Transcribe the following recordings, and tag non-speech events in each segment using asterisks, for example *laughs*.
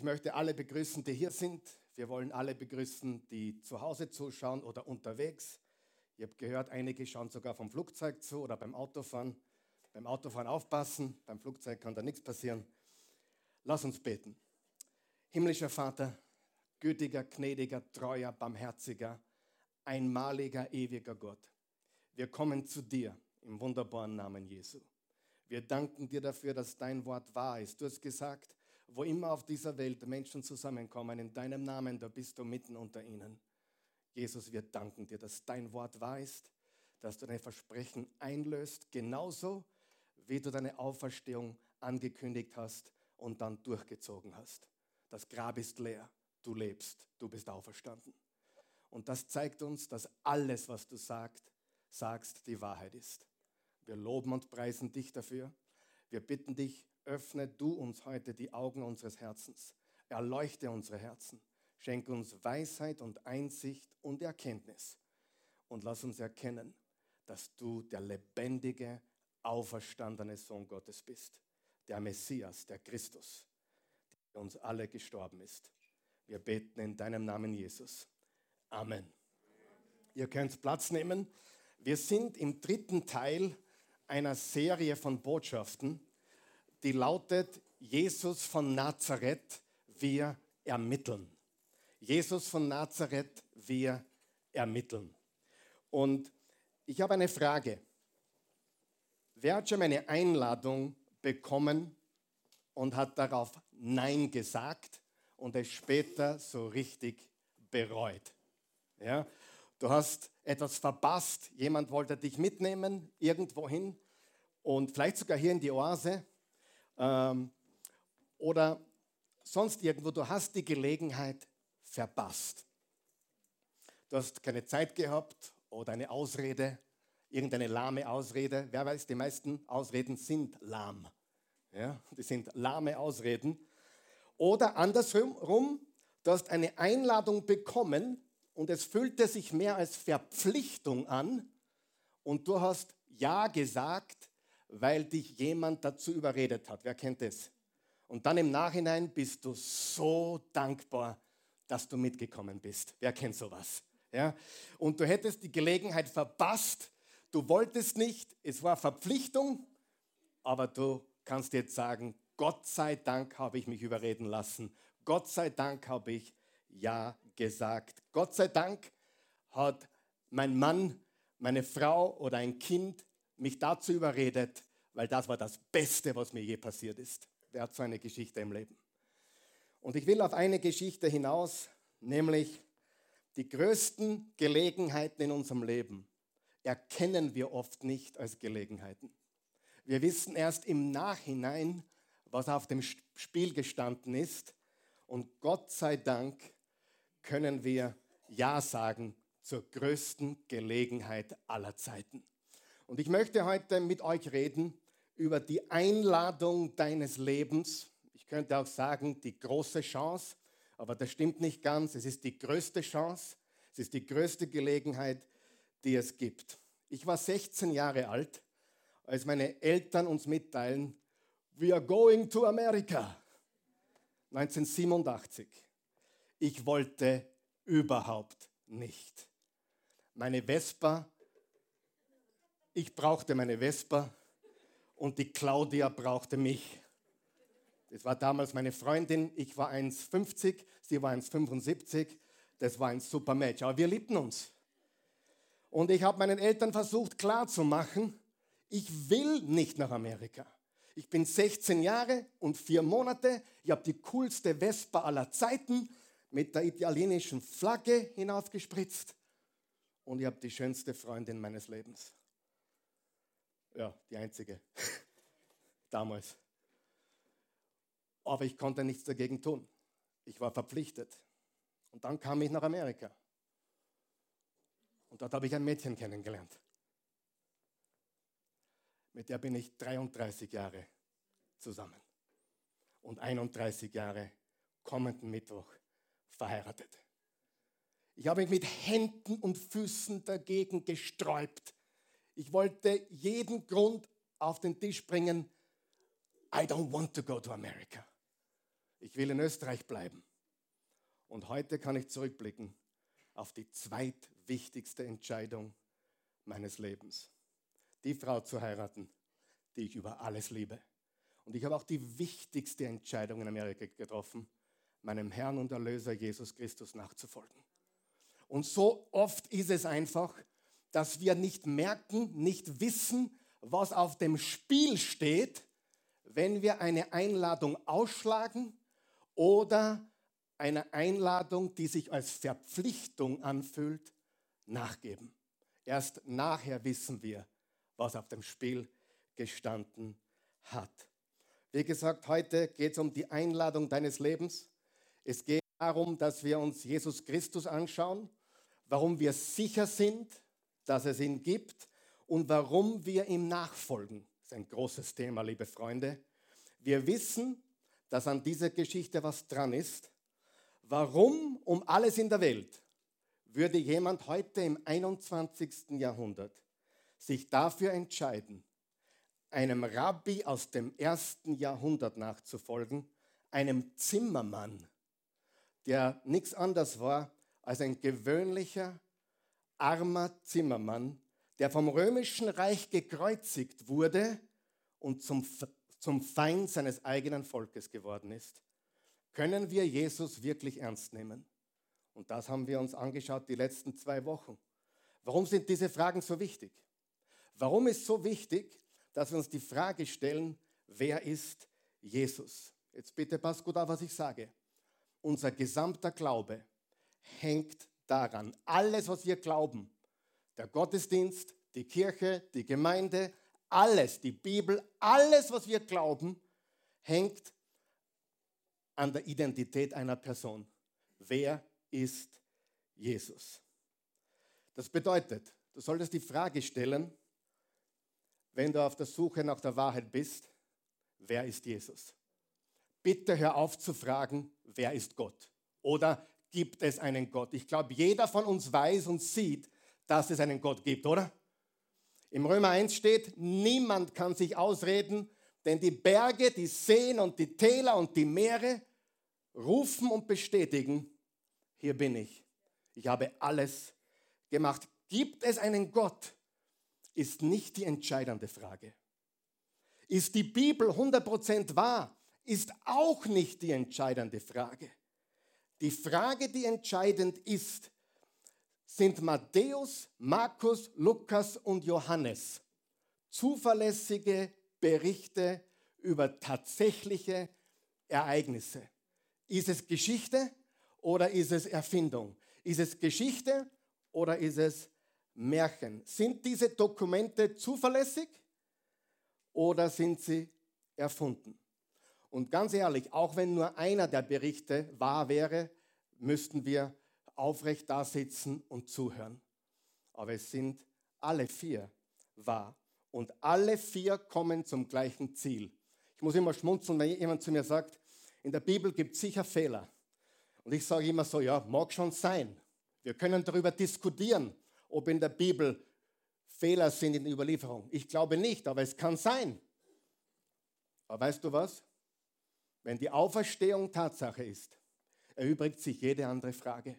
Ich möchte alle begrüßen, die hier sind. Wir wollen alle begrüßen, die zu Hause zuschauen oder unterwegs. Ihr habt gehört, einige schauen sogar vom Flugzeug zu oder beim Autofahren. Beim Autofahren aufpassen, beim Flugzeug kann da nichts passieren. Lass uns beten. Himmlischer Vater, gütiger, gnädiger, treuer, barmherziger, einmaliger, ewiger Gott. Wir kommen zu dir im wunderbaren Namen Jesu. Wir danken dir dafür, dass dein Wort wahr ist. Du hast gesagt, wo immer auf dieser Welt Menschen zusammenkommen, in deinem Namen, da bist du mitten unter ihnen. Jesus, wir danken dir, dass dein Wort wahr ist, dass du deine Versprechen einlöst, genauso wie du deine Auferstehung angekündigt hast und dann durchgezogen hast. Das Grab ist leer, du lebst, du bist auferstanden. Und das zeigt uns, dass alles, was du sagst, sagst, die Wahrheit ist. Wir loben und preisen dich dafür. Wir bitten dich, öffne du uns heute die Augen unseres Herzens. Erleuchte unsere Herzen. Schenke uns Weisheit und Einsicht und Erkenntnis. Und lass uns erkennen, dass du der lebendige, auferstandene Sohn Gottes bist. Der Messias, der Christus, der für uns alle gestorben ist. Wir beten in deinem Namen, Jesus. Amen. Ihr könnt Platz nehmen. Wir sind im dritten Teil einer Serie von Botschaften die lautet Jesus von Nazareth, wir ermitteln. Jesus von Nazareth, wir ermitteln. Und ich habe eine Frage. Wer hat schon meine Einladung bekommen und hat darauf Nein gesagt und es später so richtig bereut? Ja? Du hast etwas verpasst, jemand wollte dich mitnehmen irgendwohin und vielleicht sogar hier in die Oase ähm, oder sonst irgendwo, du hast die Gelegenheit verpasst. Du hast keine Zeit gehabt oder eine Ausrede, irgendeine lahme Ausrede. Wer weiß, die meisten Ausreden sind lahm. Ja, die sind lahme Ausreden. Oder andersrum, du hast eine Einladung bekommen und es fühlte sich mehr als Verpflichtung an und du hast Ja gesagt, weil dich jemand dazu überredet hat. Wer kennt das? Und dann im Nachhinein bist du so dankbar, dass du mitgekommen bist. Wer kennt sowas? Ja? Und du hättest die Gelegenheit verpasst. Du wolltest nicht, es war Verpflichtung, aber du kannst jetzt sagen, Gott sei Dank habe ich mich überreden lassen. Gott sei Dank habe ich Ja gesagt. Gott sei Dank hat mein Mann, meine Frau oder ein Kind mich dazu überredet, weil das war das Beste, was mir je passiert ist. Wer hat so eine Geschichte im Leben? Und ich will auf eine Geschichte hinaus, nämlich die größten Gelegenheiten in unserem Leben erkennen wir oft nicht als Gelegenheiten. Wir wissen erst im Nachhinein, was auf dem Spiel gestanden ist. Und Gott sei Dank können wir Ja sagen zur größten Gelegenheit aller Zeiten. Und ich möchte heute mit euch reden über die Einladung deines Lebens. Ich könnte auch sagen, die große Chance, aber das stimmt nicht ganz. Es ist die größte Chance, es ist die größte Gelegenheit, die es gibt. Ich war 16 Jahre alt, als meine Eltern uns mitteilen, we are going to America. 1987. Ich wollte überhaupt nicht. Meine Vespa ich brauchte meine Vespa und die Claudia brauchte mich. Das war damals meine Freundin. Ich war 1,50, sie war 1,75. Das war ein super Match. Aber wir liebten uns. Und ich habe meinen Eltern versucht klarzumachen, ich will nicht nach Amerika. Ich bin 16 Jahre und vier Monate. Ich habe die coolste Vespa aller Zeiten mit der italienischen Flagge hinaufgespritzt. Und ich habe die schönste Freundin meines Lebens. Ja, die einzige. *laughs* Damals. Aber ich konnte nichts dagegen tun. Ich war verpflichtet. Und dann kam ich nach Amerika. Und dort habe ich ein Mädchen kennengelernt. Mit der bin ich 33 Jahre zusammen. Und 31 Jahre kommenden Mittwoch verheiratet. Ich habe mich mit Händen und Füßen dagegen gesträubt, ich wollte jeden Grund auf den Tisch bringen, I don't want to go to America. Ich will in Österreich bleiben. Und heute kann ich zurückblicken auf die zweitwichtigste Entscheidung meines Lebens. Die Frau zu heiraten, die ich über alles liebe. Und ich habe auch die wichtigste Entscheidung in Amerika getroffen, meinem Herrn und Erlöser Jesus Christus nachzufolgen. Und so oft ist es einfach, dass wir nicht merken, nicht wissen, was auf dem Spiel steht, wenn wir eine Einladung ausschlagen oder eine Einladung, die sich als Verpflichtung anfühlt, nachgeben. Erst nachher wissen wir, was auf dem Spiel gestanden hat. Wie gesagt, heute geht es um die Einladung deines Lebens. Es geht darum, dass wir uns Jesus Christus anschauen, warum wir sicher sind, dass es ihn gibt und warum wir ihm nachfolgen. Das ist ein großes Thema, liebe Freunde. Wir wissen, dass an dieser Geschichte was dran ist. Warum um alles in der Welt würde jemand heute im 21. Jahrhundert sich dafür entscheiden, einem Rabbi aus dem ersten Jahrhundert nachzufolgen, einem Zimmermann, der nichts anderes war als ein gewöhnlicher, armer Zimmermann, der vom römischen Reich gekreuzigt wurde und zum, zum Feind seines eigenen Volkes geworden ist. Können wir Jesus wirklich ernst nehmen? Und das haben wir uns angeschaut die letzten zwei Wochen. Warum sind diese Fragen so wichtig? Warum ist so wichtig, dass wir uns die Frage stellen, wer ist Jesus? Jetzt bitte pass gut auf, was ich sage. Unser gesamter Glaube hängt daran. Alles, was wir glauben, der Gottesdienst, die Kirche, die Gemeinde, alles, die Bibel, alles, was wir glauben, hängt an der Identität einer Person. Wer ist Jesus? Das bedeutet, du solltest die Frage stellen, wenn du auf der Suche nach der Wahrheit bist, wer ist Jesus? Bitte hör auf zu fragen, wer ist Gott? Oder gibt es einen Gott? Ich glaube, jeder von uns weiß und sieht, dass es einen Gott gibt, oder? Im Römer 1 steht, niemand kann sich ausreden, denn die Berge, die Seen und die Täler und die Meere rufen und bestätigen, hier bin ich. Ich habe alles gemacht. Gibt es einen Gott? Ist nicht die entscheidende Frage. Ist die Bibel 100% wahr? Ist auch nicht die entscheidende Frage. Die Frage, die entscheidend ist, sind Matthäus, Markus, Lukas und Johannes zuverlässige Berichte über tatsächliche Ereignisse. Ist es Geschichte oder ist es Erfindung? Ist es Geschichte oder ist es Märchen? Sind diese Dokumente zuverlässig oder sind sie erfunden? Und ganz ehrlich, auch wenn nur einer der Berichte wahr wäre, müssten wir aufrecht da sitzen und zuhören. Aber es sind alle vier wahr. Und alle vier kommen zum gleichen Ziel. Ich muss immer schmunzeln, wenn jemand zu mir sagt, in der Bibel gibt es sicher Fehler. Und ich sage immer so, ja, mag schon sein. Wir können darüber diskutieren, ob in der Bibel Fehler sind in der Überlieferung. Ich glaube nicht, aber es kann sein. Aber weißt du was? Wenn die Auferstehung Tatsache ist, erübrigt sich jede andere Frage.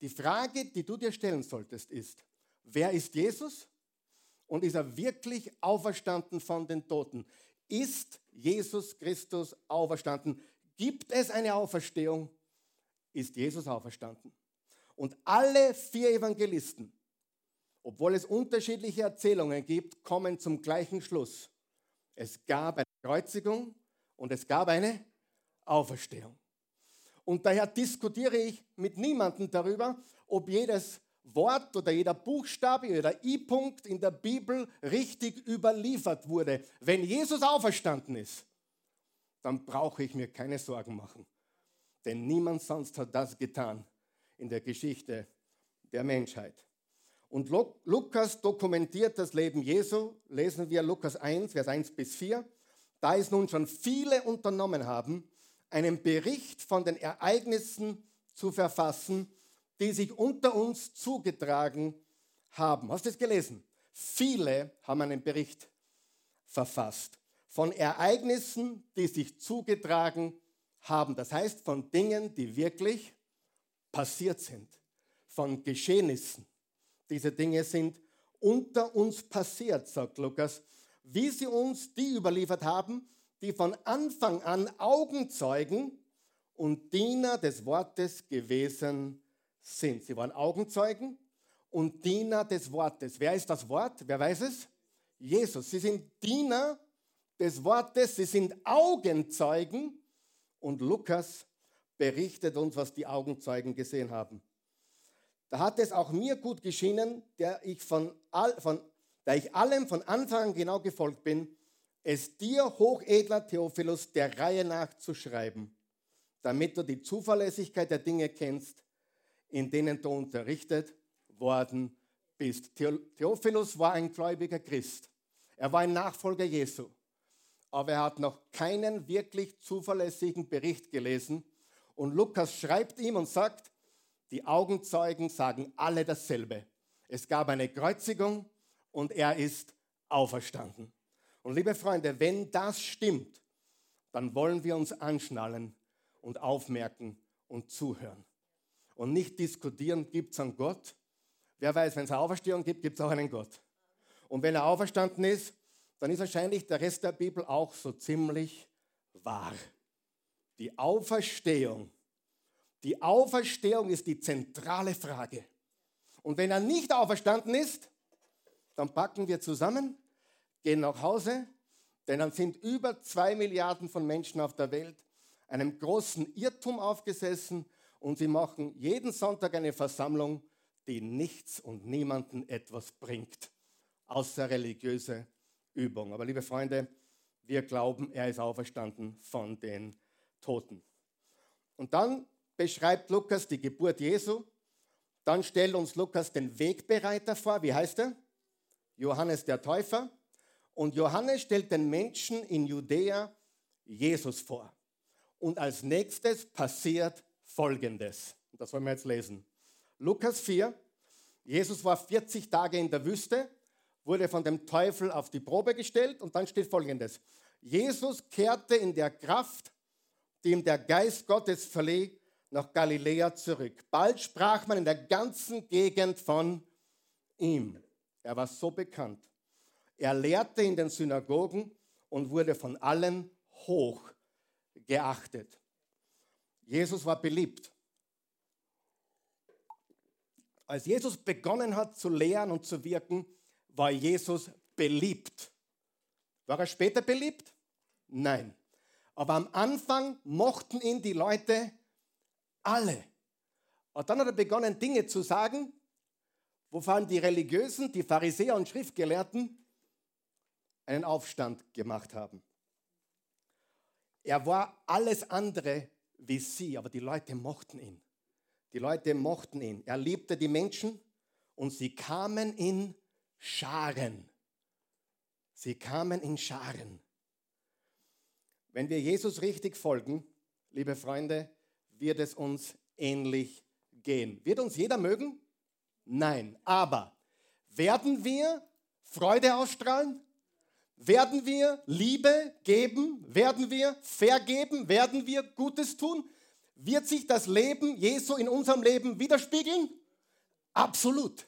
Die Frage, die du dir stellen solltest, ist, wer ist Jesus und ist er wirklich auferstanden von den Toten? Ist Jesus Christus auferstanden? Gibt es eine Auferstehung? Ist Jesus auferstanden? Und alle vier Evangelisten, obwohl es unterschiedliche Erzählungen gibt, kommen zum gleichen Schluss. Es gab eine Kreuzigung und es gab eine Auferstehung. Und daher diskutiere ich mit niemandem darüber, ob jedes Wort oder jeder Buchstabe oder I-Punkt in der Bibel richtig überliefert wurde. Wenn Jesus auferstanden ist, dann brauche ich mir keine Sorgen machen. Denn niemand sonst hat das getan in der Geschichte der Menschheit. Und Lukas dokumentiert das Leben Jesu. Lesen wir Lukas 1, Vers 1 bis 4. Da es nun schon viele unternommen haben, einen Bericht von den Ereignissen zu verfassen, die sich unter uns zugetragen haben. Hast du es gelesen? Viele haben einen Bericht verfasst von Ereignissen, die sich zugetragen haben. Das heißt von Dingen, die wirklich passiert sind, von Geschehnissen. Diese Dinge sind unter uns passiert, sagt Lukas, wie sie uns die überliefert haben, die von Anfang an Augenzeugen und Diener des Wortes gewesen sind. Sie waren Augenzeugen und Diener des Wortes. Wer ist das Wort? Wer weiß es? Jesus. Sie sind Diener des Wortes, sie sind Augenzeugen und Lukas berichtet uns, was die Augenzeugen gesehen haben. Da hat es auch mir gut geschienen, der ich, von all, von, der ich allem von Anfang an genau gefolgt bin, es dir, hochedler Theophilus, der Reihe nach zu schreiben, damit du die Zuverlässigkeit der Dinge kennst, in denen du unterrichtet worden bist. Theophilus war ein gläubiger Christ. Er war ein Nachfolger Jesu. Aber er hat noch keinen wirklich zuverlässigen Bericht gelesen. Und Lukas schreibt ihm und sagt, die Augenzeugen sagen alle dasselbe. Es gab eine Kreuzigung und er ist auferstanden. Und liebe Freunde, wenn das stimmt, dann wollen wir uns anschnallen und aufmerken und zuhören. Und nicht diskutieren, gibt es einen Gott? Wer weiß, wenn es eine Auferstehung gibt, gibt es auch einen Gott. Und wenn er auferstanden ist, dann ist wahrscheinlich der Rest der Bibel auch so ziemlich wahr. Die Auferstehung die Auferstehung ist die zentrale Frage. Und wenn er nicht auferstanden ist, dann packen wir zusammen, gehen nach Hause, denn dann sind über zwei Milliarden von Menschen auf der Welt einem großen Irrtum aufgesessen und sie machen jeden Sonntag eine Versammlung, die nichts und niemanden etwas bringt, außer religiöse Übung. Aber liebe Freunde, wir glauben, er ist auferstanden von den Toten. Und dann beschreibt Lukas die Geburt Jesu. Dann stellt uns Lukas den Wegbereiter vor. Wie heißt er? Johannes der Täufer. Und Johannes stellt den Menschen in Judäa Jesus vor. Und als nächstes passiert Folgendes. Das wollen wir jetzt lesen. Lukas 4. Jesus war 40 Tage in der Wüste, wurde von dem Teufel auf die Probe gestellt und dann steht Folgendes. Jesus kehrte in der Kraft, die ihm der Geist Gottes verlieh, nach Galiläa zurück. Bald sprach man in der ganzen Gegend von ihm. Er war so bekannt. Er lehrte in den Synagogen und wurde von allen hoch geachtet. Jesus war beliebt. Als Jesus begonnen hat zu lehren und zu wirken, war Jesus beliebt. War er später beliebt? Nein. Aber am Anfang mochten ihn die Leute alle. Und dann hat er begonnen, Dinge zu sagen, wovon die Religiösen, die Pharisäer und Schriftgelehrten einen Aufstand gemacht haben. Er war alles andere wie sie, aber die Leute mochten ihn. Die Leute mochten ihn. Er liebte die Menschen und sie kamen in Scharen. Sie kamen in Scharen. Wenn wir Jesus richtig folgen, liebe Freunde, wird es uns ähnlich gehen. Wird uns jeder mögen? Nein. Aber werden wir Freude ausstrahlen? Werden wir Liebe geben? Werden wir vergeben? Werden wir Gutes tun? Wird sich das Leben Jesu in unserem Leben widerspiegeln? Absolut.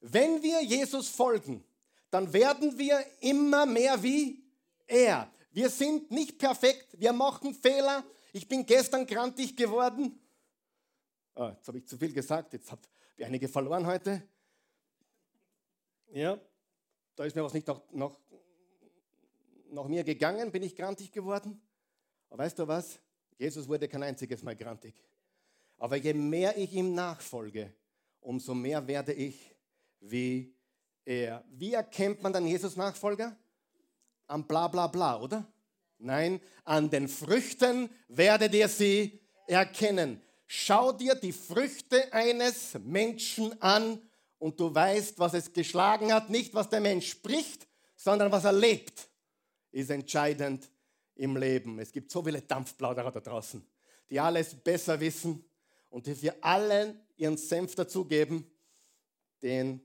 Wenn wir Jesus folgen, dann werden wir immer mehr wie er. Wir sind nicht perfekt, wir machen Fehler, ich bin gestern grantig geworden. Oh, jetzt habe ich zu viel gesagt, jetzt habe ich einige verloren heute. Ja, da ist mir was nicht nach, nach, nach mir gegangen, bin ich grantig geworden. Aber weißt du was? Jesus wurde kein einziges Mal grantig. Aber je mehr ich ihm nachfolge, umso mehr werde ich wie er. Wie erkennt man dann Jesus Nachfolger? Am bla bla bla, oder? Nein, an den Früchten werdet ihr sie erkennen. Schau dir die Früchte eines Menschen an und du weißt, was es geschlagen hat. Nicht, was der Mensch spricht, sondern was er lebt, ist entscheidend im Leben. Es gibt so viele Dampfplauderer da draußen, die alles besser wissen und die für allen ihren Senf dazugeben, den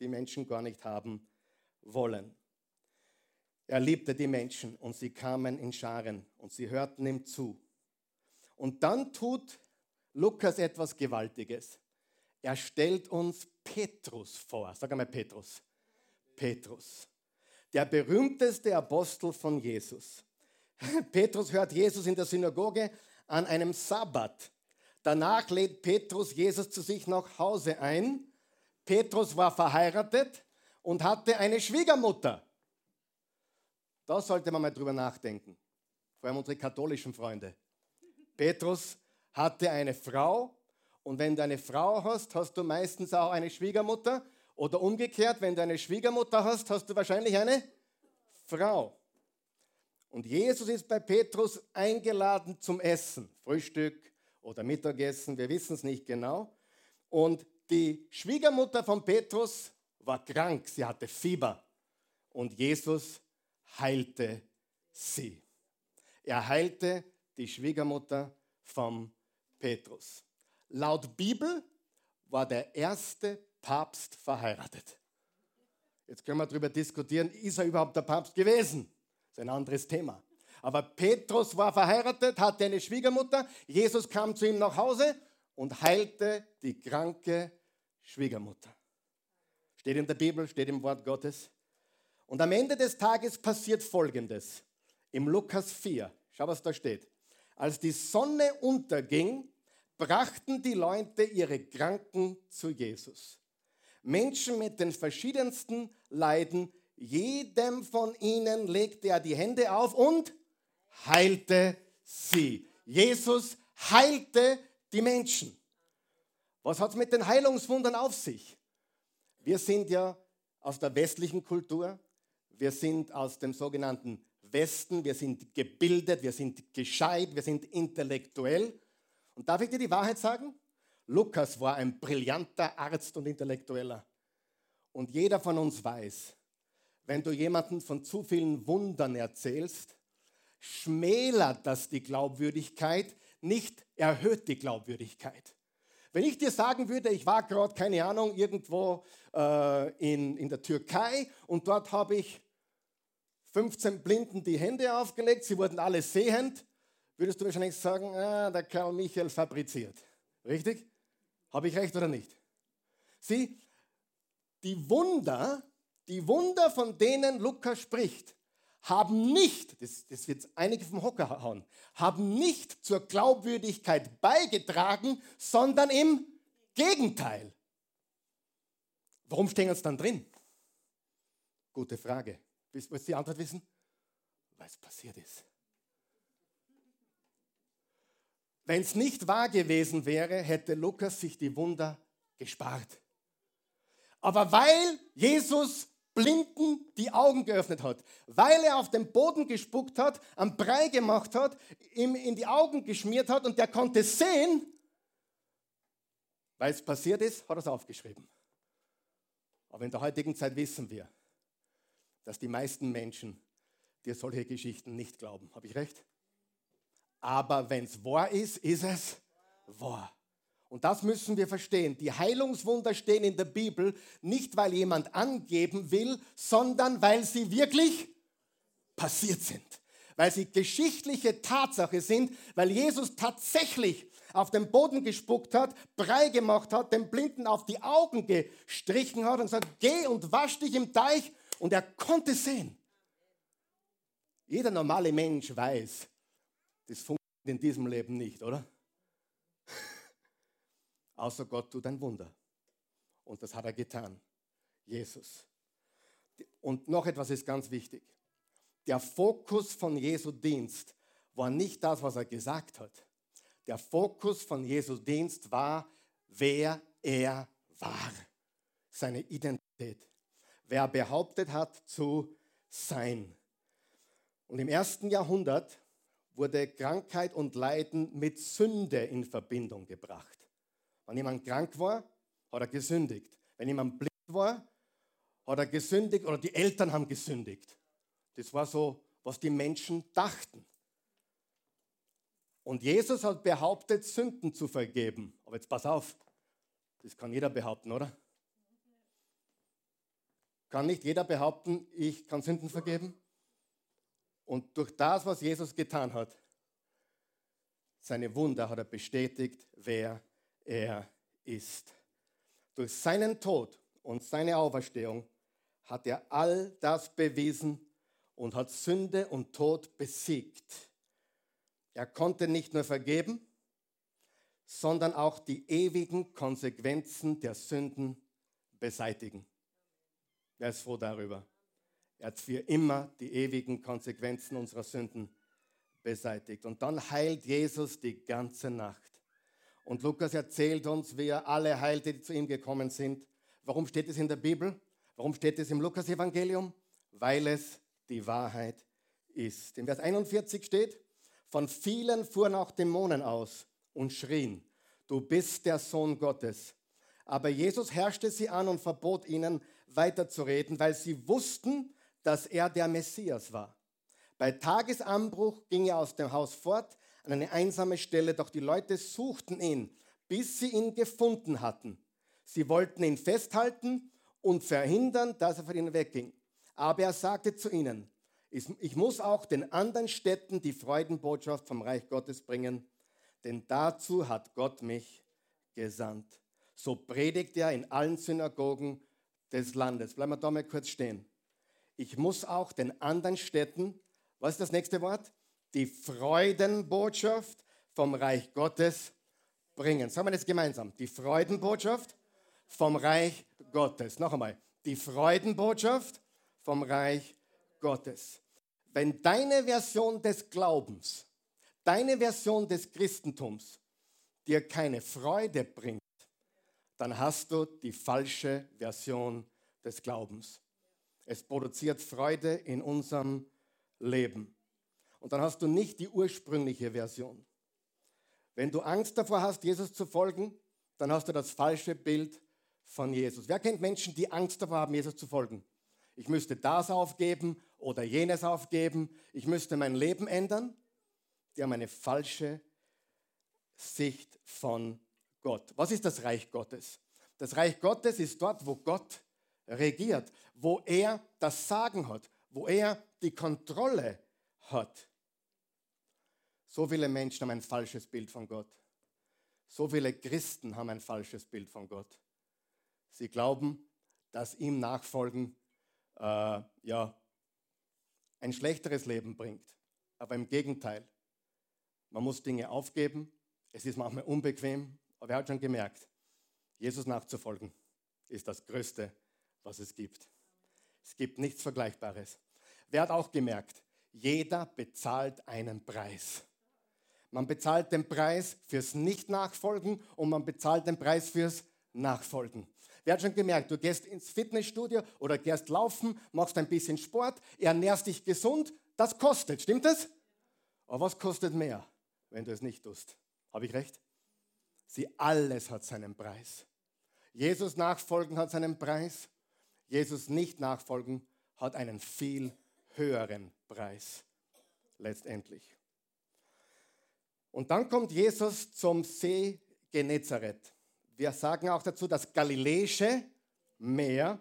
die Menschen gar nicht haben wollen. Er liebte die Menschen und sie kamen in Scharen und sie hörten ihm zu. Und dann tut Lukas etwas Gewaltiges. Er stellt uns Petrus vor. Sag einmal Petrus. Petrus. Der berühmteste Apostel von Jesus. *laughs* Petrus hört Jesus in der Synagoge an einem Sabbat. Danach lädt Petrus Jesus zu sich nach Hause ein. Petrus war verheiratet und hatte eine Schwiegermutter. Da sollte man mal drüber nachdenken. Vor allem unsere katholischen Freunde. Petrus hatte eine Frau und wenn du eine Frau hast, hast du meistens auch eine Schwiegermutter oder umgekehrt, wenn du eine Schwiegermutter hast, hast du wahrscheinlich eine Frau. Und Jesus ist bei Petrus eingeladen zum Essen, Frühstück oder Mittagessen, wir wissen es nicht genau. Und die Schwiegermutter von Petrus war krank, sie hatte Fieber und Jesus heilte sie. Er heilte die Schwiegermutter von Petrus. Laut Bibel war der erste Papst verheiratet. Jetzt können wir darüber diskutieren, ist er überhaupt der Papst gewesen? Das ist ein anderes Thema. Aber Petrus war verheiratet, hatte eine Schwiegermutter. Jesus kam zu ihm nach Hause und heilte die kranke Schwiegermutter. Steht in der Bibel, steht im Wort Gottes. Und am Ende des Tages passiert Folgendes. Im Lukas 4, schau, was da steht. Als die Sonne unterging, brachten die Leute ihre Kranken zu Jesus. Menschen mit den verschiedensten Leiden, jedem von ihnen legte er die Hände auf und heilte sie. Jesus heilte die Menschen. Was hat es mit den Heilungswundern auf sich? Wir sind ja aus der westlichen Kultur, wir sind aus dem sogenannten Westen, wir sind gebildet, wir sind gescheit, wir sind intellektuell. Und darf ich dir die Wahrheit sagen? Lukas war ein brillanter Arzt und Intellektueller. Und jeder von uns weiß, wenn du jemanden von zu vielen Wundern erzählst, schmälert das die Glaubwürdigkeit, nicht erhöht die Glaubwürdigkeit. Wenn ich dir sagen würde, ich war gerade, keine Ahnung, irgendwo äh, in, in der Türkei und dort habe ich 15 Blinden die Hände aufgelegt, sie wurden alle sehend, würdest du wahrscheinlich sagen, ah, der Karl Michael fabriziert. Richtig? Habe ich recht oder nicht? Sieh, die Wunder, die Wunder, von denen Lukas spricht, haben nicht, das, das wird einige vom Hocker hauen, haben nicht zur Glaubwürdigkeit beigetragen, sondern im Gegenteil. Warum stehen es dann drin? Gute Frage. Willst du die Antwort wissen? Weil es passiert ist. Wenn es nicht wahr gewesen wäre, hätte Lukas sich die Wunder gespart. Aber weil Jesus Blinden die Augen geöffnet hat, weil er auf den Boden gespuckt hat, am Brei gemacht hat, ihm in die Augen geschmiert hat und der konnte sehen, weil es passiert ist, hat er es aufgeschrieben. Aber in der heutigen Zeit wissen wir, dass die meisten Menschen dir solche Geschichten nicht glauben. Habe ich recht? Aber wenn es wahr ist, ist es wahr. Und das müssen wir verstehen. Die Heilungswunder stehen in der Bibel nicht, weil jemand angeben will, sondern weil sie wirklich passiert sind. Weil sie geschichtliche Tatsache sind, weil Jesus tatsächlich auf den Boden gespuckt hat, Brei gemacht hat, den Blinden auf die Augen gestrichen hat und sagt, geh und wasch dich im Teich. Und er konnte sehen. Jeder normale Mensch weiß, das funktioniert in diesem Leben nicht, oder? *laughs* außer Gott tut ein Wunder. Und das hat er getan. Jesus. Und noch etwas ist ganz wichtig. Der Fokus von Jesu Dienst war nicht das, was er gesagt hat. Der Fokus von Jesu Dienst war, wer er war. Seine Identität. Wer behauptet hat zu sein. Und im ersten Jahrhundert wurde Krankheit und Leiden mit Sünde in Verbindung gebracht. Wenn jemand krank war, hat er gesündigt. Wenn jemand blind war, hat er gesündigt oder die Eltern haben gesündigt. Das war so, was die Menschen dachten. Und Jesus hat behauptet, Sünden zu vergeben. Aber jetzt pass auf, das kann jeder behaupten, oder? Kann nicht jeder behaupten, ich kann Sünden vergeben? Und durch das, was Jesus getan hat, seine Wunder hat er bestätigt, wer er ist. Durch seinen Tod und seine Auferstehung hat er all das bewiesen und hat Sünde und Tod besiegt. Er konnte nicht nur vergeben, sondern auch die ewigen Konsequenzen der Sünden beseitigen. Wer ist froh darüber? Er hat für immer die ewigen Konsequenzen unserer Sünden beseitigt. Und dann heilt Jesus die ganze Nacht. Und Lukas erzählt uns, wie er alle heilte, die zu ihm gekommen sind. Warum steht es in der Bibel? Warum steht es im Lukas-Evangelium? Weil es die Wahrheit ist. In Vers 41 steht, von vielen fuhren auch Dämonen aus und schrien, du bist der Sohn Gottes. Aber Jesus herrschte sie an und verbot ihnen weiterzureden, weil sie wussten, dass er der Messias war. Bei Tagesanbruch ging er aus dem Haus fort an eine einsame Stelle, doch die Leute suchten ihn, bis sie ihn gefunden hatten. Sie wollten ihn festhalten und verhindern, dass er von ihnen wegging. Aber er sagte zu ihnen, ich muss auch den anderen Städten die Freudenbotschaft vom Reich Gottes bringen, denn dazu hat Gott mich gesandt. So predigt er in allen Synagogen des Landes. Bleiben wir da mal kurz stehen. Ich muss auch den anderen Städten, was ist das nächste Wort? Die Freudenbotschaft vom Reich Gottes bringen. Sagen wir das gemeinsam. Die Freudenbotschaft vom Reich Gottes. Noch einmal. Die Freudenbotschaft vom Reich Gottes. Wenn deine Version des Glaubens, deine Version des Christentums dir keine Freude bringt, dann hast du die falsche Version des Glaubens. Es produziert Freude in unserem Leben. Und dann hast du nicht die ursprüngliche Version. Wenn du Angst davor hast, Jesus zu folgen, dann hast du das falsche Bild von Jesus. Wer kennt Menschen, die Angst davor haben, Jesus zu folgen? Ich müsste das aufgeben oder jenes aufgeben. Ich müsste mein Leben ändern. Die haben eine falsche Sicht von Gott. Was ist das Reich Gottes? Das Reich Gottes ist dort, wo Gott regiert, wo er das Sagen hat, wo er die Kontrolle hat. So viele Menschen haben ein falsches Bild von Gott. So viele Christen haben ein falsches Bild von Gott. Sie glauben, dass ihm Nachfolgen äh, ja, ein schlechteres Leben bringt. Aber im Gegenteil, man muss Dinge aufgeben. Es ist manchmal unbequem, aber er hat schon gemerkt, Jesus nachzufolgen ist das Größte, was es gibt. Es gibt nichts Vergleichbares. Wer hat auch gemerkt, jeder bezahlt einen Preis. Man bezahlt den Preis fürs Nicht-Nachfolgen und man bezahlt den Preis fürs Nachfolgen. Wer hat schon gemerkt, du gehst ins Fitnessstudio oder gehst laufen, machst ein bisschen Sport, ernährst dich gesund, das kostet, stimmt das? Aber was kostet mehr, wenn du es nicht tust? Habe ich recht? Sie alles hat seinen Preis. Jesus nachfolgen hat seinen Preis. Jesus nicht nachfolgen hat einen viel höheren Preis. Letztendlich. Und dann kommt Jesus zum See Genezareth. Wir sagen auch dazu das Galiläische Meer.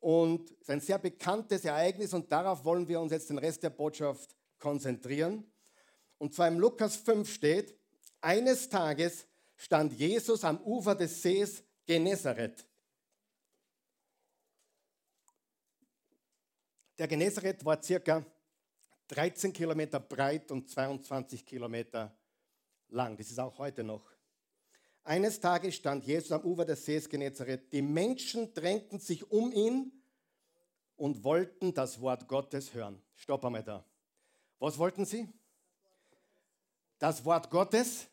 Und es ist ein sehr bekanntes Ereignis und darauf wollen wir uns jetzt den Rest der Botschaft konzentrieren. Und zwar im Lukas 5 steht, eines Tages stand Jesus am Ufer des Sees Genezareth. Der Genezareth war circa 13 Kilometer breit und 22 Kilometer lang. Das ist auch heute noch. Eines Tages stand Jesus am Ufer des Sees Genezareth. Die Menschen drängten sich um ihn und wollten das Wort Gottes hören. Stopp einmal da. Was wollten sie? Das Wort Gottes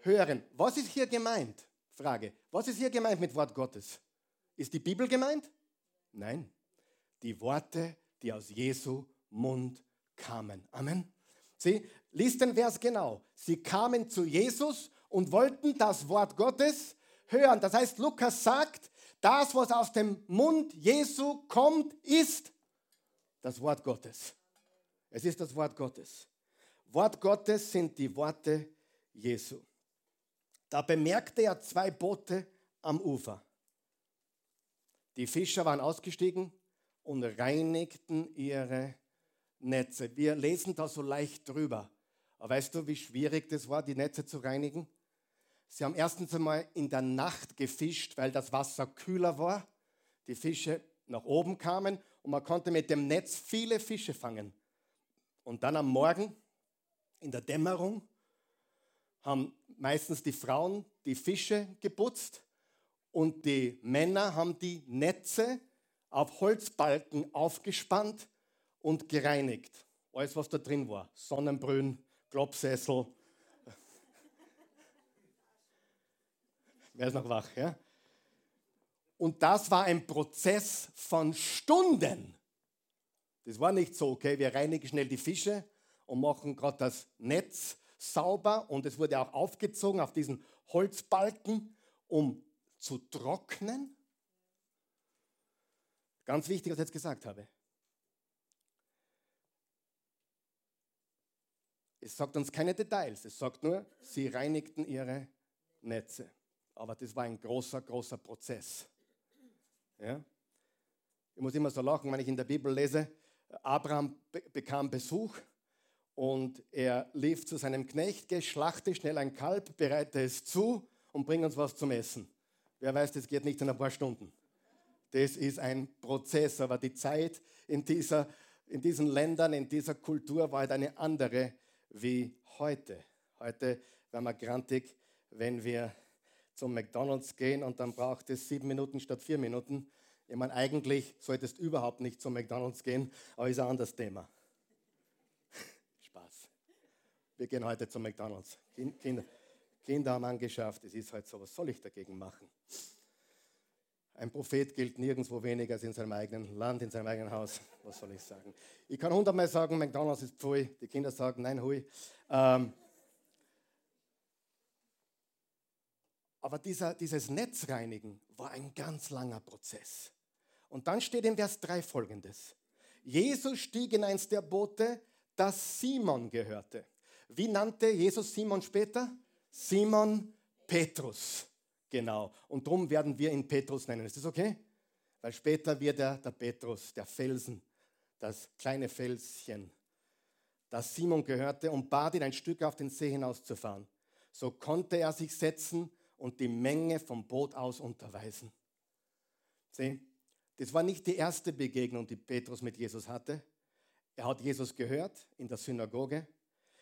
hören. Was ist hier gemeint? Frage. Was ist hier gemeint mit Wort Gottes? Ist die Bibel gemeint? Nein. Die Worte, die aus Jesu Mund kamen. Amen. Sie, liest den Vers genau. Sie kamen zu Jesus und wollten das Wort Gottes hören. Das heißt, Lukas sagt, das, was aus dem Mund Jesu kommt, ist das Wort Gottes. Es ist das Wort Gottes. Wort Gottes sind die Worte Jesu. Da bemerkte er zwei Boote am Ufer. Die Fischer waren ausgestiegen und reinigten ihre Netze. Wir lesen da so leicht drüber. Aber weißt du, wie schwierig das war, die Netze zu reinigen? Sie haben erstens einmal in der Nacht gefischt, weil das Wasser kühler war. Die Fische nach oben kamen und man konnte mit dem Netz viele Fische fangen. Und dann am Morgen, in der Dämmerung, haben meistens die Frauen die Fische geputzt und die Männer haben die Netze auf Holzbalken aufgespannt und gereinigt. Alles, was da drin war. Sonnenbrühen, Klopsessel. Wer ist noch wach? Ja? Und das war ein Prozess von Stunden. Das war nicht so, okay, wir reinigen schnell die Fische und machen gerade das Netz sauber und es wurde auch aufgezogen auf diesen Holzbalken, um zu trocknen. Ganz wichtig, was ich jetzt gesagt habe. Es sagt uns keine Details, es sagt nur, sie reinigten ihre Netze. Aber das war ein großer, großer Prozess. Ja? Ich muss immer so lachen, wenn ich in der Bibel lese, Abraham be bekam Besuch und er lief zu seinem Knecht, geh, schlachte schnell ein Kalb, bereite es zu und bring uns was zum Essen. Wer weiß, das geht nicht in ein paar Stunden. Das ist ein Prozess, aber die Zeit in, dieser, in diesen Ländern, in dieser Kultur war halt eine andere wie heute. Heute wären wir grantig, wenn wir zum McDonald's gehen und dann braucht es sieben Minuten statt vier Minuten. Ich meine, eigentlich solltest du überhaupt nicht zum McDonald's gehen, aber ist ein anderes Thema. *laughs* Spaß. Wir gehen heute zum McDonald's. Kinder, Kinder haben angeschafft, es ist halt so, was soll ich dagegen machen? Ein Prophet gilt nirgendwo weniger als in seinem eigenen Land, in seinem eigenen Haus. *laughs* Was soll ich sagen? Ich kann hundertmal sagen, McDonalds ist pfui. Die Kinder sagen, nein, hui. Ähm, aber dieser, dieses Netzreinigen war ein ganz langer Prozess. Und dann steht in Vers 3 folgendes. Jesus stieg in eins der Boote, das Simon gehörte. Wie nannte Jesus Simon später? Simon Petrus. Genau. Und darum werden wir ihn Petrus nennen. Ist das okay? Weil später wird er der Petrus, der Felsen, das kleine Felschen, das Simon gehörte, und bat ihn, ein Stück auf den See hinauszufahren. So konnte er sich setzen und die Menge vom Boot aus unterweisen. Sieh, das war nicht die erste Begegnung, die Petrus mit Jesus hatte. Er hat Jesus gehört in der Synagoge.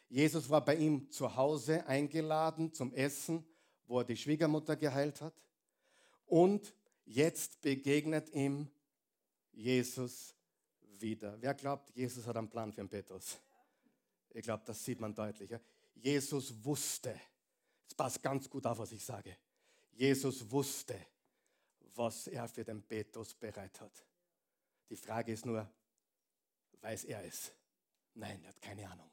Jesus war bei ihm zu Hause eingeladen zum Essen wo er die Schwiegermutter geheilt hat. Und jetzt begegnet ihm Jesus wieder. Wer glaubt, Jesus hat einen Plan für den Petrus? Ich glaube, das sieht man deutlicher. Jesus wusste, es passt ganz gut auf, was ich sage. Jesus wusste, was er für den Petrus bereit hat. Die Frage ist nur, weiß er es? Nein, er hat keine Ahnung.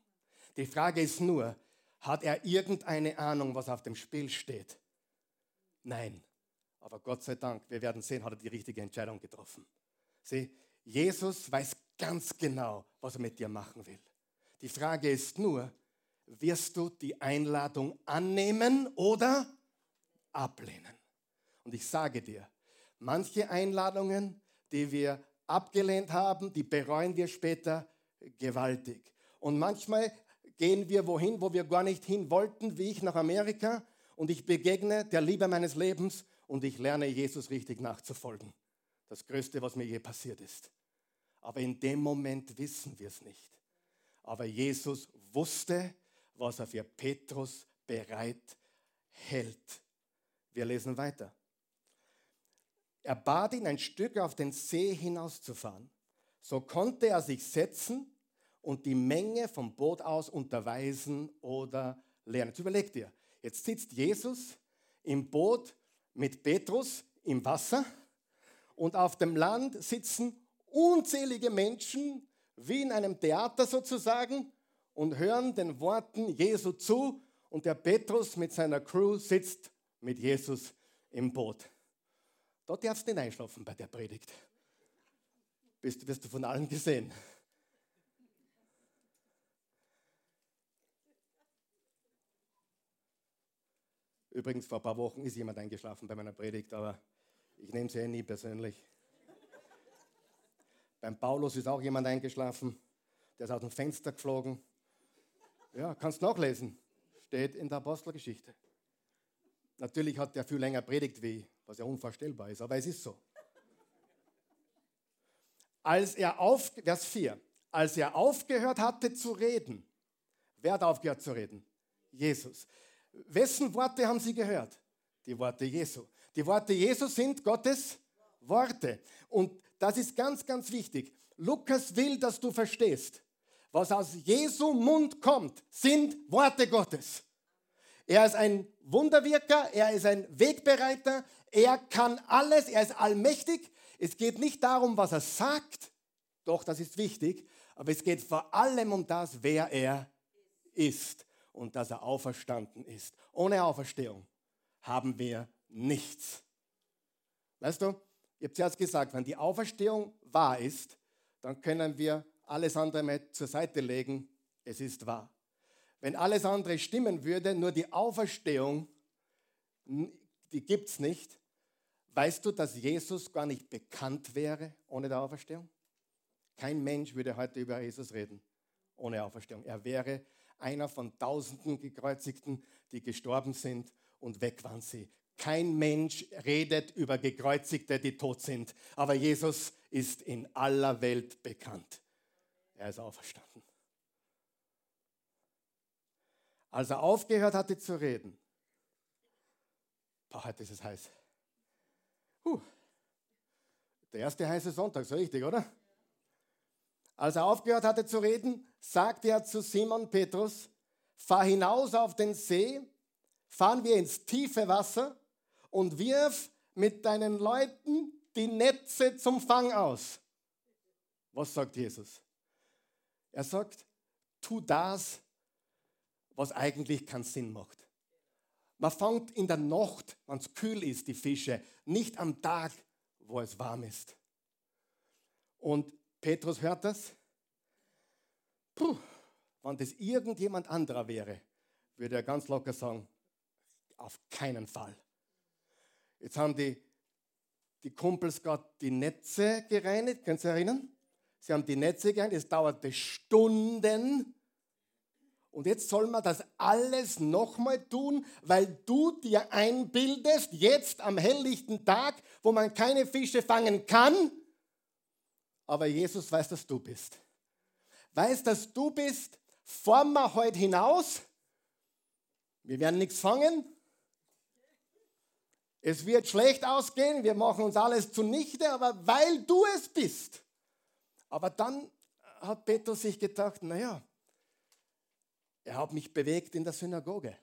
Die Frage ist nur, hat er irgendeine Ahnung, was auf dem Spiel steht? Nein. Aber Gott sei Dank, wir werden sehen, hat er die richtige Entscheidung getroffen. Sieh, Jesus weiß ganz genau, was er mit dir machen will. Die Frage ist nur, wirst du die Einladung annehmen oder ablehnen? Und ich sage dir, manche Einladungen, die wir abgelehnt haben, die bereuen wir später gewaltig. Und manchmal gehen wir wohin, wo wir gar nicht hin wollten, wie ich nach Amerika, und ich begegne der Liebe meines Lebens und ich lerne Jesus richtig nachzufolgen. Das Größte, was mir je passiert ist. Aber in dem Moment wissen wir es nicht. Aber Jesus wusste, was er für Petrus bereit hält. Wir lesen weiter. Er bat ihn, ein Stück auf den See hinauszufahren. So konnte er sich setzen und die Menge vom Boot aus unterweisen oder lernen. Jetzt überleg dir, jetzt sitzt Jesus im Boot mit Petrus im Wasser und auf dem Land sitzen unzählige Menschen, wie in einem Theater sozusagen, und hören den Worten Jesu zu und der Petrus mit seiner Crew sitzt mit Jesus im Boot. Dort darfst du nicht einschlafen bei der Predigt. Bist, wirst du von allen gesehen. Übrigens, vor ein paar Wochen ist jemand eingeschlafen bei meiner Predigt, aber ich nehme sie eh nie persönlich. Beim Paulus ist auch jemand eingeschlafen, der ist aus dem Fenster geflogen. Ja, kannst nachlesen. Steht in der Apostelgeschichte. Natürlich hat er viel länger predigt wie was ja unvorstellbar ist, aber es ist so. Als er auf, Vers 4, als er aufgehört hatte zu reden, wer hat aufgehört zu reden? Jesus. Wessen Worte haben sie gehört? Die Worte Jesu. Die Worte Jesu sind Gottes Worte. Und das ist ganz, ganz wichtig. Lukas will, dass du verstehst, was aus Jesu Mund kommt, sind Worte Gottes. Er ist ein Wunderwirker, er ist ein Wegbereiter, er kann alles, er ist allmächtig. Es geht nicht darum, was er sagt, doch das ist wichtig, aber es geht vor allem um das, wer er ist und dass er auferstanden ist. Ohne Auferstehung haben wir nichts. Weißt du, ich habe zuerst gesagt, wenn die Auferstehung wahr ist, dann können wir alles andere mit zur Seite legen. Es ist wahr. Wenn alles andere stimmen würde, nur die Auferstehung, die gibt es nicht, weißt du, dass Jesus gar nicht bekannt wäre ohne die Auferstehung? Kein Mensch würde heute über Jesus reden ohne Auferstehung. Er wäre einer von tausenden Gekreuzigten, die gestorben sind und weg waren sie. Kein Mensch redet über Gekreuzigte, die tot sind, aber Jesus ist in aller Welt bekannt. Er ist auferstanden. Als er aufgehört hatte zu reden, boah, heute ist es heiß. Huh. Der erste heiße Sonntag, so richtig, oder? Als er aufgehört hatte zu reden, sagte er zu Simon Petrus, fahr hinaus auf den See, fahren wir ins tiefe Wasser und wirf mit deinen Leuten die Netze zum Fang aus. Was sagt Jesus? Er sagt, tu das, was eigentlich keinen Sinn macht. Man fängt in der Nacht, wenn es kühl ist, die Fische, nicht am Tag, wo es warm ist. Und Petrus hört das. Puh, wenn das irgendjemand anderer wäre, würde er ganz locker sagen, auf keinen Fall. Jetzt haben die, die Kumpels gerade die Netze gereinigt, könnt ihr erinnern? Sie haben die Netze gereinigt, es dauerte Stunden. Und jetzt soll man das alles nochmal tun, weil du dir einbildest, jetzt am helllichten Tag, wo man keine Fische fangen kann, aber Jesus weiß, dass du bist. Weiß, dass du bist, fahren wir heute hinaus. Wir werden nichts fangen. Es wird schlecht ausgehen, wir machen uns alles zunichte, aber weil du es bist. Aber dann hat Petrus sich gedacht, naja, er hat mich bewegt in der Synagoge.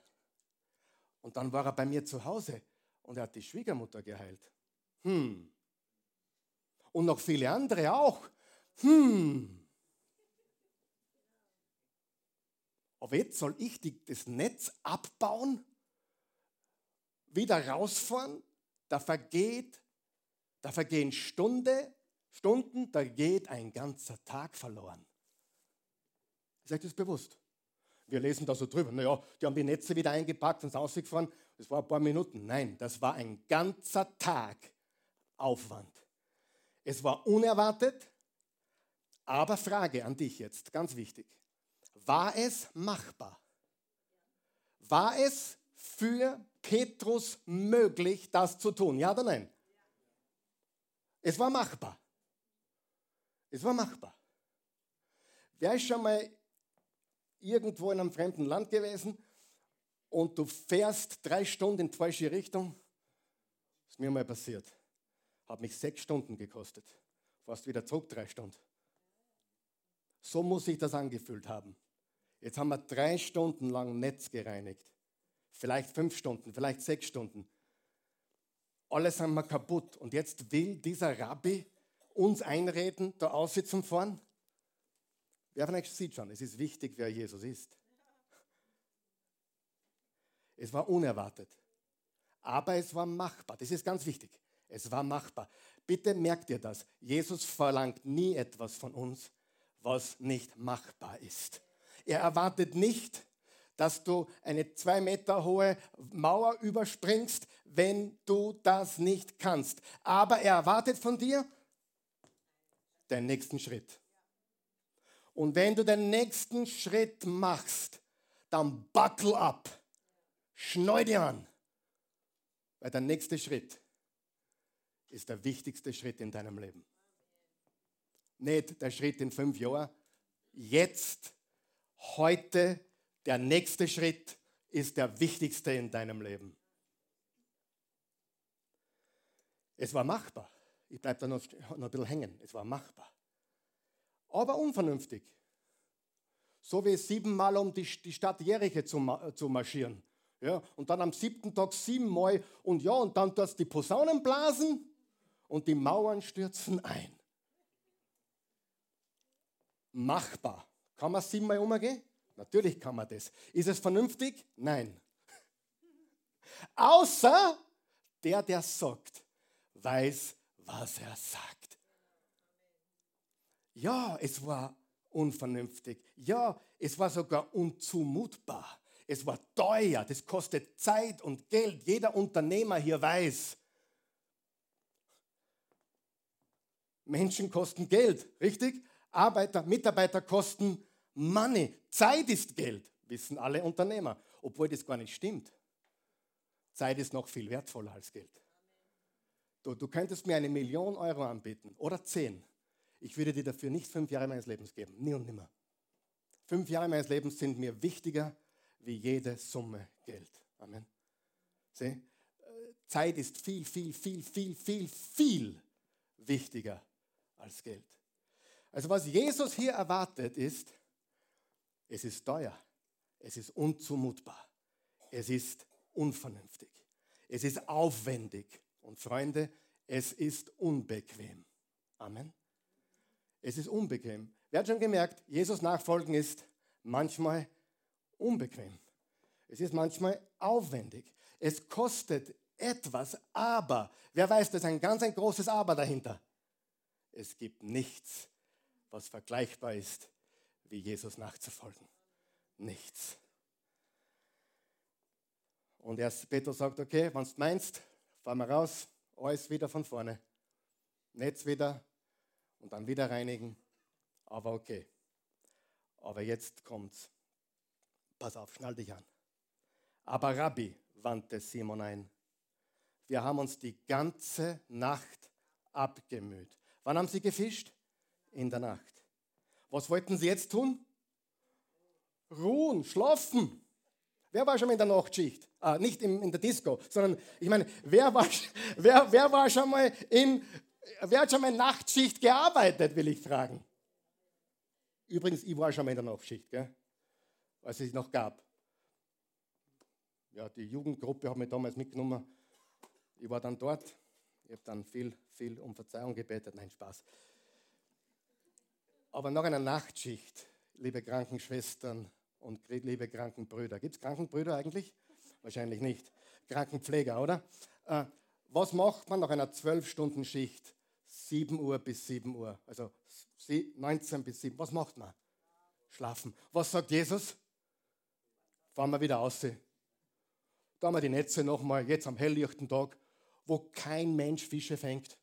Und dann war er bei mir zu Hause und er hat die Schwiegermutter geheilt. Hm, und noch viele andere auch. Hm. Aber jetzt soll ich die, das Netz abbauen, wieder rausfahren, da vergeht, da vergehen Stunde, Stunden, da geht ein ganzer Tag verloren. Ist euch das bewusst? Wir lesen da so drüber, naja, die haben die Netze wieder eingepackt und sind ausgefahren. Das war ein paar Minuten. Nein, das war ein ganzer Tag Aufwand. Es war unerwartet, aber Frage an dich jetzt, ganz wichtig. War es machbar? War es für Petrus möglich, das zu tun? Ja oder nein? Es war machbar. Es war machbar. Wer ist schon mal irgendwo in einem fremden Land gewesen und du fährst drei Stunden in die falsche Richtung? Das ist mir mal passiert. Hat mich sechs Stunden gekostet. Fast wieder zurück drei Stunden. So muss sich das angefühlt haben. Jetzt haben wir drei Stunden lang Netz gereinigt. Vielleicht fünf Stunden, vielleicht sechs Stunden. Alles haben wir kaputt. Und jetzt will dieser Rabbi uns einreden, da aussitzen fahren. Wer von euch sieht schon, es ist wichtig, wer Jesus ist. Es war unerwartet. Aber es war machbar. Das ist ganz wichtig. Es war machbar. Bitte merkt ihr das. Jesus verlangt nie etwas von uns, was nicht machbar ist. Er erwartet nicht, dass du eine zwei Meter hohe Mauer überspringst, wenn du das nicht kannst. Aber er erwartet von dir den nächsten Schritt. Und wenn du den nächsten Schritt machst, dann buckle up. Schneu dir an. Weil der nächste Schritt ist der wichtigste Schritt in deinem Leben. Nicht der Schritt in fünf Jahren. Jetzt, heute, der nächste Schritt ist der wichtigste in deinem Leben. Es war machbar. Ich bleibe da noch, noch ein bisschen hängen. Es war machbar. Aber unvernünftig. So wie siebenmal um die, die Stadt Jericho zu, zu marschieren. Ja, und dann am siebten Tag siebenmal und ja, und dann tust die Posaunen blasen und die Mauern stürzen ein. Machbar. Kann man siebenmal umgehen? Natürlich kann man das. Ist es vernünftig? Nein. Außer der, der sagt, weiß, was er sagt. Ja, es war unvernünftig. Ja, es war sogar unzumutbar. Es war teuer, das kostet Zeit und Geld. Jeder Unternehmer hier weiß, Menschen kosten Geld, richtig? Arbeiter, Mitarbeiter kosten Money. Zeit ist Geld, wissen alle Unternehmer, obwohl das gar nicht stimmt. Zeit ist noch viel wertvoller als Geld. Du, du könntest mir eine Million Euro anbieten oder zehn. Ich würde dir dafür nicht fünf Jahre meines Lebens geben, nie und nimmer. Fünf Jahre meines Lebens sind mir wichtiger wie jede Summe Geld. Amen. Sieh? Äh, Zeit ist viel, viel, viel, viel, viel, viel wichtiger als Geld. Also was Jesus hier erwartet ist, es ist teuer, es ist unzumutbar, es ist unvernünftig, es ist aufwendig und Freunde, es ist unbequem. Amen. Es ist unbequem. Wer hat schon gemerkt, Jesus nachfolgen ist manchmal unbequem. Es ist manchmal aufwendig. Es kostet etwas, aber, wer weiß, da ist ein ganz ein großes Aber dahinter. Es gibt nichts, was vergleichbar ist, wie Jesus nachzufolgen. Nichts. Und erst Petrus sagt, okay, wenn du meinst, fahren wir raus, alles wieder von vorne. Netz wieder und dann wieder reinigen. Aber okay. Aber jetzt kommt's. Pass auf, schnall dich an. Aber Rabbi, wandte Simon ein, wir haben uns die ganze Nacht abgemüht. Wann haben sie gefischt? In der Nacht. Was wollten sie jetzt tun? Ruhen, schlafen. Wer war schon mal in der Nachtschicht? Ah, nicht in, in der Disco, sondern ich meine, wer war, wer, wer war schon mal in, wer hat schon mal Nachtschicht gearbeitet, will ich fragen. Übrigens, ich war schon mal in der Nachtschicht, gell? als es noch gab. Ja, die Jugendgruppe hat mich damals mitgenommen. Ich war dann dort. Ich habe dann viel, viel um Verzeihung gebetet. Nein, Spaß. Aber nach einer Nachtschicht, liebe Krankenschwestern und liebe Krankenbrüder, gibt es Krankenbrüder eigentlich? Wahrscheinlich nicht. Krankenpfleger, oder? Äh, was macht man nach einer 12-Stunden-Schicht? 7 Uhr bis 7 Uhr. Also 19 bis 7. Was macht man? Schlafen. Was sagt Jesus? fahren wir wieder aus. Da haben wir die Netze nochmal, jetzt am helllichten Tag, wo kein Mensch Fische fängt.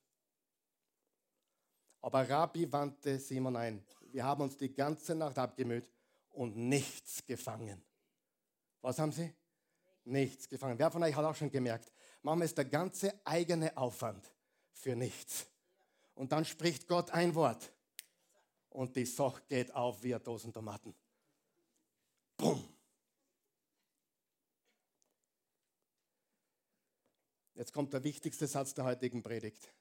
Aber Rabbi wandte Simon ein. Wir haben uns die ganze Nacht abgemüht und nichts gefangen. Was haben sie? Nichts gefangen. Wer von euch hat auch schon gemerkt, manchmal ist der ganze eigene Aufwand für nichts. Und dann spricht Gott ein Wort und die Sache geht auf wie Dosen Tomaten. Bumm. Jetzt kommt der wichtigste Satz der heutigen Predigt.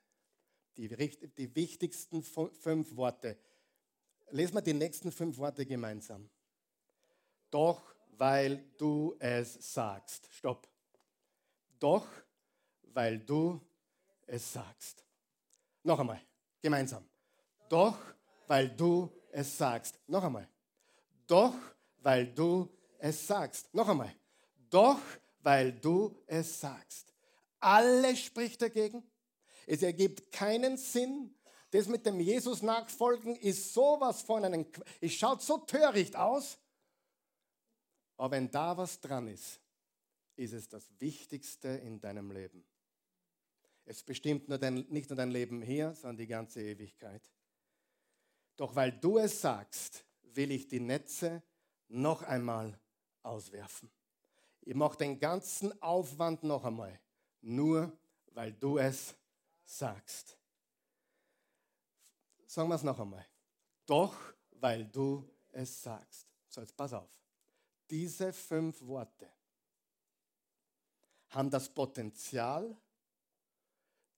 Die, die wichtigsten fünf Worte. Lesen wir die nächsten fünf Worte gemeinsam. Doch weil du es sagst. Stopp. Doch weil du es sagst. Noch einmal, gemeinsam. Doch weil du es sagst. Noch einmal. Doch weil du es sagst. Noch einmal. Doch weil du es sagst. Alles spricht dagegen. Es ergibt keinen Sinn. Das mit dem Jesus nachfolgen ist sowas von einem, es schaut so töricht aus. Aber wenn da was dran ist, ist es das Wichtigste in deinem Leben. Es bestimmt nur dein, nicht nur dein Leben hier, sondern die ganze Ewigkeit. Doch weil du es sagst, will ich die Netze noch einmal auswerfen. Ich mache den ganzen Aufwand noch einmal, nur weil du es sagst. Sagen wir es noch einmal. Doch, weil du es sagst. So, jetzt pass auf. Diese fünf Worte haben das Potenzial,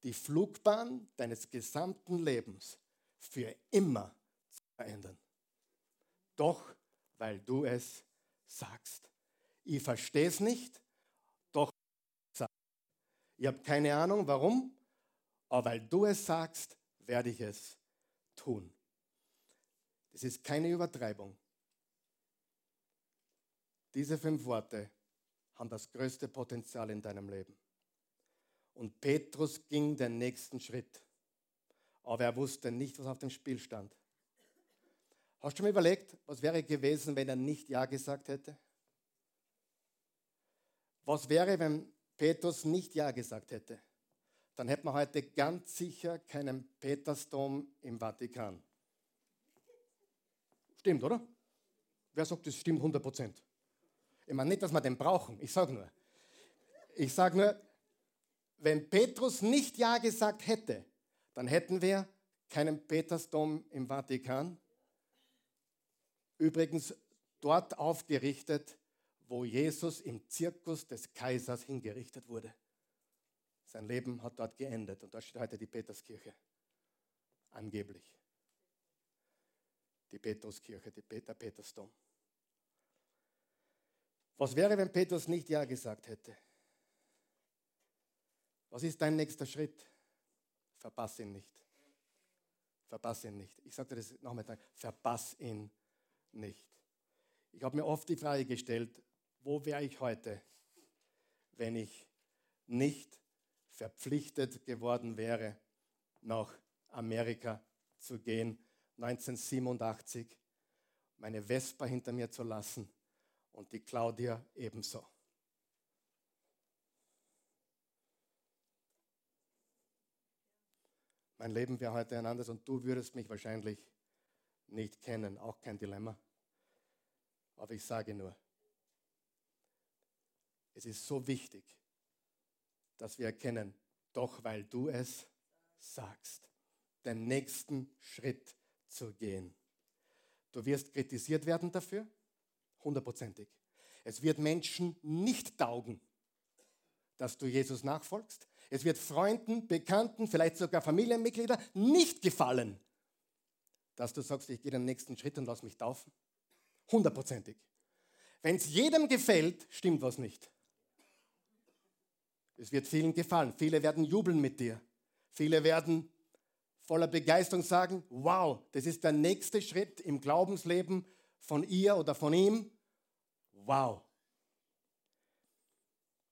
die Flugbahn deines gesamten Lebens für immer zu verändern. Doch, weil du es sagst. Ich verstehe es nicht. Ich habe keine Ahnung, warum, aber weil du es sagst, werde ich es tun. Das ist keine Übertreibung. Diese fünf Worte haben das größte Potenzial in deinem Leben. Und Petrus ging den nächsten Schritt, aber er wusste nicht, was auf dem Spiel stand. Hast du mir überlegt, was wäre gewesen, wenn er nicht Ja gesagt hätte? Was wäre, wenn Petrus nicht Ja gesagt hätte? Dann hätten wir heute ganz sicher keinen Petersdom im Vatikan. Stimmt, oder? Wer sagt, das stimmt 100 Prozent? Ich meine nicht, dass wir den brauchen. Ich sage nur. Ich sage nur, wenn Petrus nicht Ja gesagt hätte, dann hätten wir keinen Petersdom im Vatikan. Übrigens dort aufgerichtet, wo Jesus im Zirkus des Kaisers hingerichtet wurde. Sein Leben hat dort geendet und da steht heute die Peterskirche. Angeblich. Die Petruskirche, die Peter Petersdom. Was wäre, wenn Petrus nicht Ja gesagt hätte? Was ist dein nächster Schritt? Verpass ihn nicht. Verpass ihn nicht. Ich sagte das nochmal, verpass ihn nicht. Ich habe mir oft die Frage gestellt, wo wäre ich heute, wenn ich nicht verpflichtet geworden wäre, nach Amerika zu gehen, 1987, meine Vespa hinter mir zu lassen und die Claudia ebenso. Mein Leben wäre heute ein anderes und du würdest mich wahrscheinlich nicht kennen, auch kein Dilemma. Aber ich sage nur, es ist so wichtig, dass wir erkennen, doch weil du es sagst, den nächsten Schritt zu gehen. Du wirst kritisiert werden dafür, hundertprozentig. Es wird Menschen nicht taugen, dass du Jesus nachfolgst. Es wird Freunden, Bekannten, vielleicht sogar Familienmitgliedern nicht gefallen, dass du sagst, ich gehe den nächsten Schritt und lass mich taufen. Hundertprozentig. Wenn es jedem gefällt, stimmt was nicht. Es wird vielen gefallen. Viele werden jubeln mit dir. Viele werden voller Begeisterung sagen, wow, das ist der nächste Schritt im Glaubensleben von ihr oder von ihm. Wow.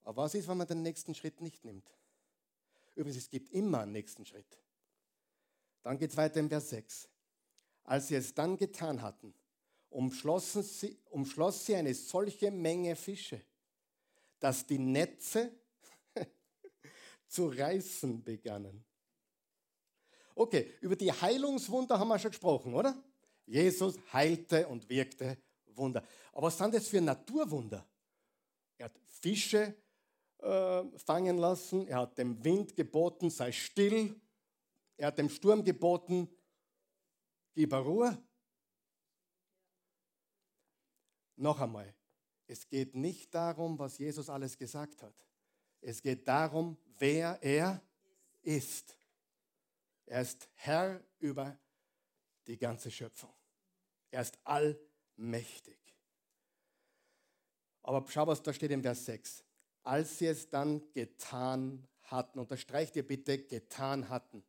Aber was ist, wenn man den nächsten Schritt nicht nimmt? Übrigens, es gibt immer einen nächsten Schritt. Dann geht es weiter im Vers 6. Als sie es dann getan hatten, umschlossen sie, umschloss sie eine solche Menge Fische, dass die Netze zu reißen begannen. Okay, über die Heilungswunder haben wir schon gesprochen, oder? Jesus heilte und wirkte Wunder. Aber was sind das für Naturwunder? Er hat Fische äh, fangen lassen, er hat dem Wind geboten, sei still, er hat dem Sturm geboten, gib Ruhe. Noch einmal, es geht nicht darum, was Jesus alles gesagt hat. Es geht darum, wer er ist. Er ist Herr über die ganze Schöpfung. Er ist allmächtig. Aber schau, was da steht im Vers 6. Als sie es dann getan hatten, unterstreicht ihr bitte, getan hatten,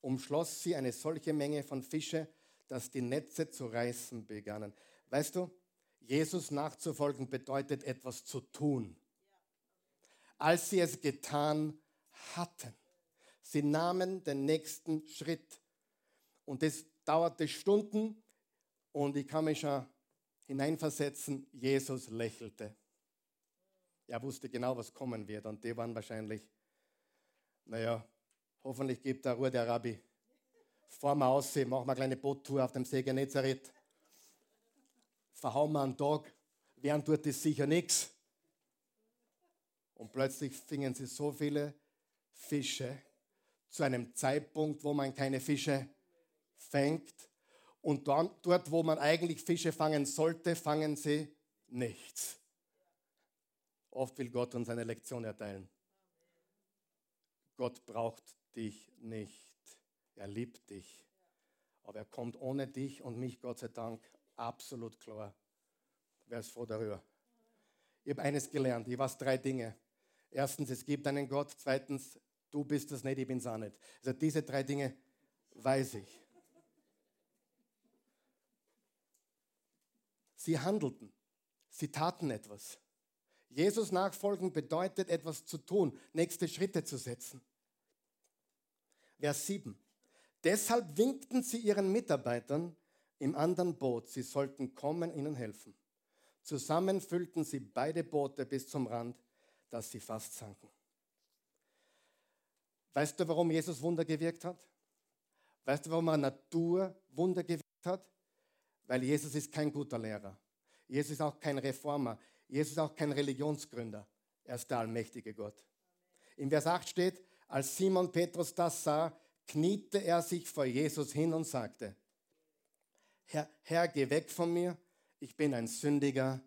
umschloss sie eine solche Menge von Fische, dass die Netze zu reißen begannen. Weißt du, Jesus nachzufolgen bedeutet etwas zu tun. Als sie es getan hatten, sie nahmen den nächsten Schritt. Und das dauerte Stunden und ich kann mich schon hineinversetzen, Jesus lächelte. Er wusste genau, was kommen wird und die waren wahrscheinlich, naja, hoffentlich gibt er Ruhe der Rabbi. Fahren wir aus, machen wir eine kleine Boottour auf dem See Genezareth. Verhauen wir einen Tag, werden tut es sicher nichts. Und plötzlich fingen sie so viele Fische zu einem Zeitpunkt, wo man keine Fische fängt. Und dort, wo man eigentlich Fische fangen sollte, fangen sie nichts. Oft will Gott uns eine Lektion erteilen. Gott braucht dich nicht. Er liebt dich. Aber er kommt ohne dich und mich, Gott sei Dank, absolut klar. Wer ist froh darüber? Ich habe eines gelernt. Ich weiß drei Dinge. Erstens, es gibt einen Gott. Zweitens, du bist es nicht, ich bin es auch nicht. Also diese drei Dinge weiß ich. Sie handelten. Sie taten etwas. Jesus nachfolgen bedeutet etwas zu tun, nächste Schritte zu setzen. Vers 7. Deshalb winkten sie ihren Mitarbeitern im anderen Boot, sie sollten kommen, ihnen helfen. Zusammen füllten sie beide Boote bis zum Rand, dass sie fast sanken. Weißt du, warum Jesus Wunder gewirkt hat? Weißt du, warum er Natur Wunder gewirkt hat? Weil Jesus ist kein guter Lehrer. Jesus ist auch kein Reformer. Jesus ist auch kein Religionsgründer. Er ist der allmächtige Gott. Im Vers 8 steht, als Simon Petrus das sah, kniete er sich vor Jesus hin und sagte, Herr, Herr, geh weg von mir, ich bin ein sündiger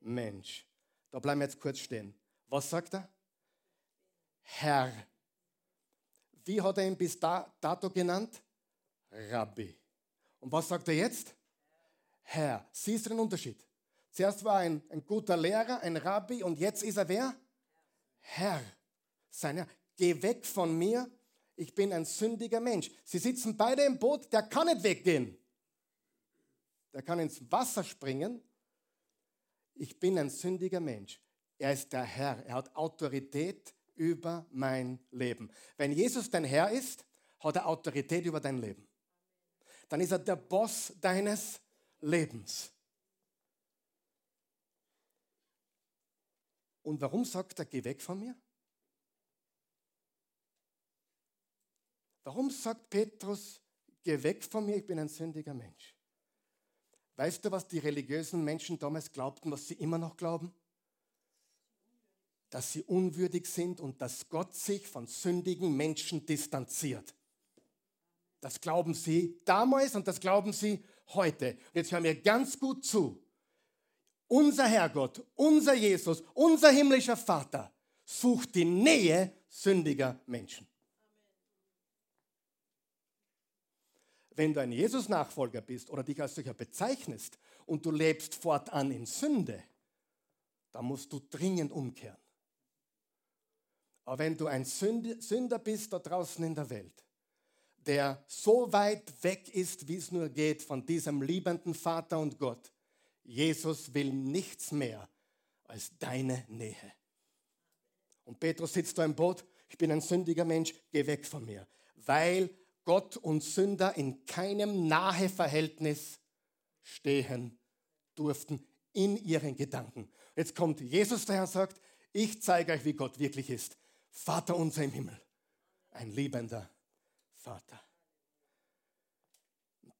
Mensch. Da bleiben wir jetzt kurz stehen. Was sagt er? Herr. Wie hat er ihn bis dato genannt? Rabbi. Und was sagt er jetzt? Herr. Siehst du den Unterschied? Zuerst war er ein, ein guter Lehrer, ein Rabbi und jetzt ist er wer? Herr. Sein Herr. Geh weg von mir, ich bin ein sündiger Mensch. Sie sitzen beide im Boot, der kann nicht weggehen. Der kann ins Wasser springen. Ich bin ein sündiger Mensch. Er ist der Herr. Er hat Autorität über mein Leben. Wenn Jesus dein Herr ist, hat er Autorität über dein Leben. Dann ist er der Boss deines Lebens. Und warum sagt er, geh weg von mir? Warum sagt Petrus, geh weg von mir, ich bin ein sündiger Mensch? Weißt du, was die religiösen Menschen damals glaubten, was sie immer noch glauben? Dass sie unwürdig sind und dass Gott sich von sündigen Menschen distanziert. Das glauben sie damals und das glauben sie heute. Und jetzt hören wir ganz gut zu. Unser Herrgott, unser Jesus, unser himmlischer Vater sucht die Nähe sündiger Menschen. Wenn du ein Jesus-Nachfolger bist oder dich als solcher bezeichnest und du lebst fortan in Sünde, dann musst du dringend umkehren. Aber wenn du ein Sünder bist da draußen in der Welt, der so weit weg ist, wie es nur geht von diesem liebenden Vater und Gott, Jesus will nichts mehr als deine Nähe. Und Petrus sitzt da im Boot, ich bin ein sündiger Mensch, geh weg von mir, weil Gott und Sünder in keinem nahe Verhältnis stehen durften in ihren Gedanken. Jetzt kommt Jesus daher und sagt, ich zeige euch, wie Gott wirklich ist. Vater unser im Himmel, ein liebender Vater.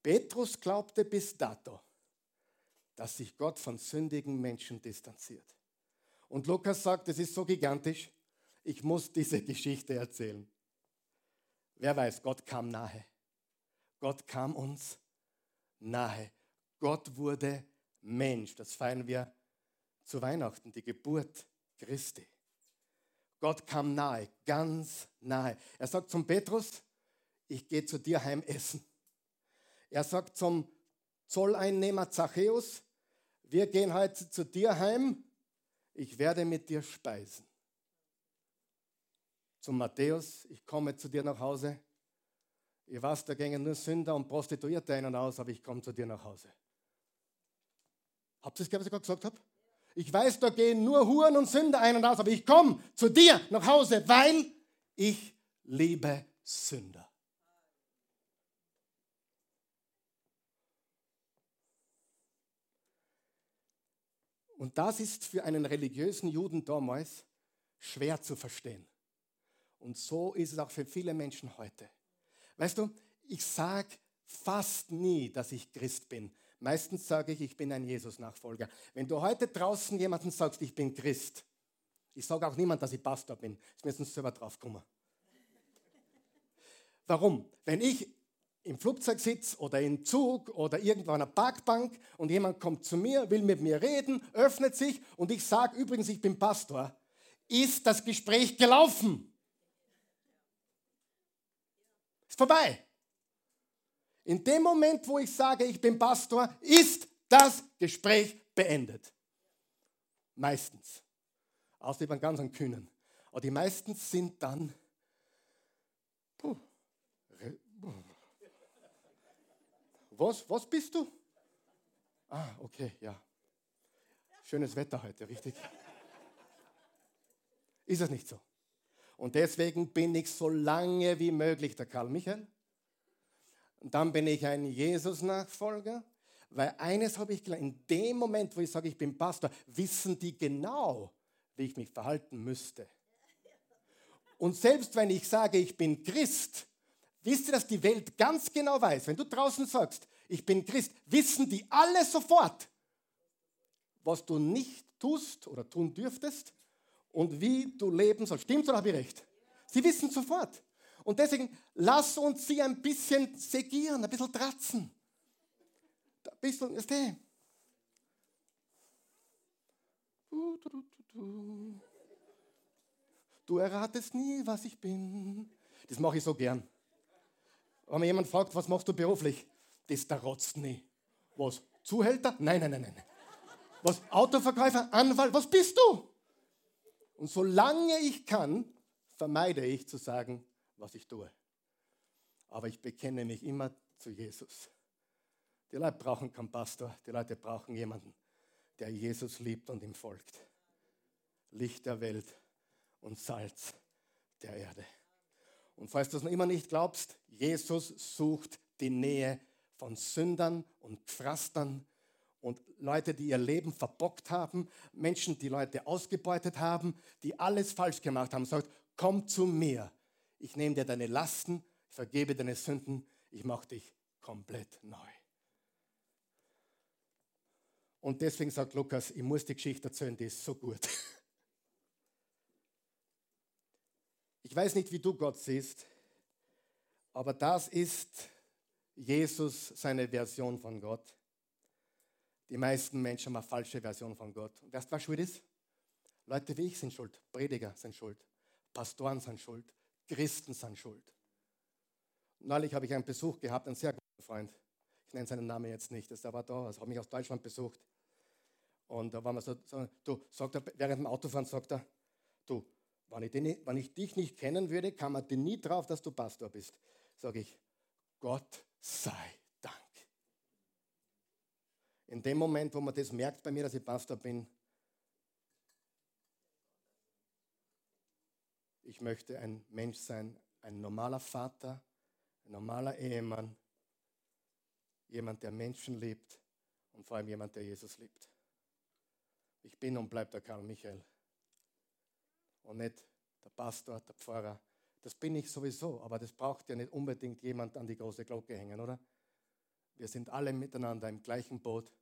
Petrus glaubte bis dato, dass sich Gott von sündigen Menschen distanziert. Und Lukas sagt, es ist so gigantisch, ich muss diese *laughs* Geschichte erzählen. Wer weiß, Gott kam nahe. Gott kam uns nahe. Gott wurde Mensch. Das feiern wir zu Weihnachten, die Geburt Christi. Gott kam nahe, ganz nahe. Er sagt zum Petrus, ich gehe zu dir heim essen. Er sagt zum Zolleinnehmer Zachäus, wir gehen heute zu dir heim, ich werde mit dir speisen zum Matthäus, ich komme zu dir nach Hause. Ich weiß, da gingen nur Sünder und Prostituierte ein und aus, aber ich komme zu dir nach Hause. Habt ihr es gehört, was ich gerade gesagt habe? Ich weiß, da gehen nur Huren und Sünder ein und aus, aber ich komme zu dir nach Hause, weil ich liebe Sünder. Und das ist für einen religiösen Juden damals schwer zu verstehen. Und so ist es auch für viele Menschen heute. Weißt du, ich sage fast nie, dass ich Christ bin. Meistens sage ich, ich bin ein Jesus-Nachfolger. Wenn du heute draußen jemanden sagst, ich bin Christ, ich sage auch niemand, dass ich Pastor bin. Das müssen selber drauf kommen. Warum? Wenn ich im Flugzeug sitze oder im Zug oder irgendwo an einer Parkbank und jemand kommt zu mir, will mit mir reden, öffnet sich und ich sage übrigens, ich bin Pastor, ist das Gespräch gelaufen. Ist vorbei. In dem Moment, wo ich sage, ich bin Pastor, ist das Gespräch beendet. Meistens. Außer beim ganz an Kühnen. Aber die meisten sind dann. Was, was bist du? Ah, okay, ja. Schönes Wetter heute, richtig? Ist es nicht so? Und deswegen bin ich so lange wie möglich der Karl Michael. Und dann bin ich ein Jesus-Nachfolger. Weil eines habe ich gelernt, in dem Moment, wo ich sage, ich bin Pastor, wissen die genau, wie ich mich verhalten müsste. Und selbst wenn ich sage, ich bin Christ, wisst ihr, dass die Welt ganz genau weiß, wenn du draußen sagst, ich bin Christ, wissen die alle sofort, was du nicht tust oder tun dürftest und wie du leben sollst. Stimmt oder habe ich recht? Sie wissen sofort. Und deswegen lass uns sie ein bisschen segieren, ein bisschen tratzen. Ein bisschen, ist. Du erratest nie, was ich bin. Das mache ich so gern. Wenn mir jemand fragt, was machst du beruflich? Das der Rotz nie. Was? Zuhälter? Nein, nein, nein, nein. Was? Autoverkäufer? Anwalt? Was bist du? Und solange ich kann, vermeide ich zu sagen, was ich tue. Aber ich bekenne mich immer zu Jesus. Die Leute brauchen keinen Pastor, die Leute brauchen jemanden, der Jesus liebt und ihm folgt. Licht der Welt und Salz der Erde. Und falls du es noch immer nicht glaubst, Jesus sucht die Nähe von Sündern und Pfrastern und Leute, die ihr Leben verbockt haben, Menschen, die Leute ausgebeutet haben, die alles falsch gemacht haben, sagt, komm zu mir. Ich nehme dir deine Lasten, vergebe deine Sünden, ich mache dich komplett neu. Und deswegen sagt Lukas, ich muss die Geschichte erzählen, die ist so gut. *laughs* Ich weiß nicht, wie du Gott siehst, aber das ist Jesus seine Version von Gott. Die meisten Menschen haben eine falsche Version von Gott. Und weißt du, was schuld ist? Leute wie ich sind schuld, Prediger sind schuld, Pastoren sind schuld, Christen sind schuld. Neulich habe ich einen Besuch gehabt, einen sehr guten Freund. Ich nenne seinen Namen jetzt nicht, das war da, er hat mich aus Deutschland besucht. Und da waren wir so, so du, sagt er, während dem Autofahren sagt er, du, wenn ich, den, wenn ich dich nicht kennen würde, kam man dir nie drauf, dass du Pastor bist. Sage ich, Gott sei Dank. In dem Moment, wo man das merkt bei mir, dass ich Pastor bin, ich möchte ein Mensch sein, ein normaler Vater, ein normaler Ehemann, jemand, der Menschen liebt und vor allem jemand, der Jesus liebt. Ich bin und bleibe der Karl Michael und nicht der Pastor, der Pfarrer. Das bin ich sowieso, aber das braucht ja nicht unbedingt jemand an die große Glocke hängen, oder? Wir sind alle miteinander im gleichen Boot.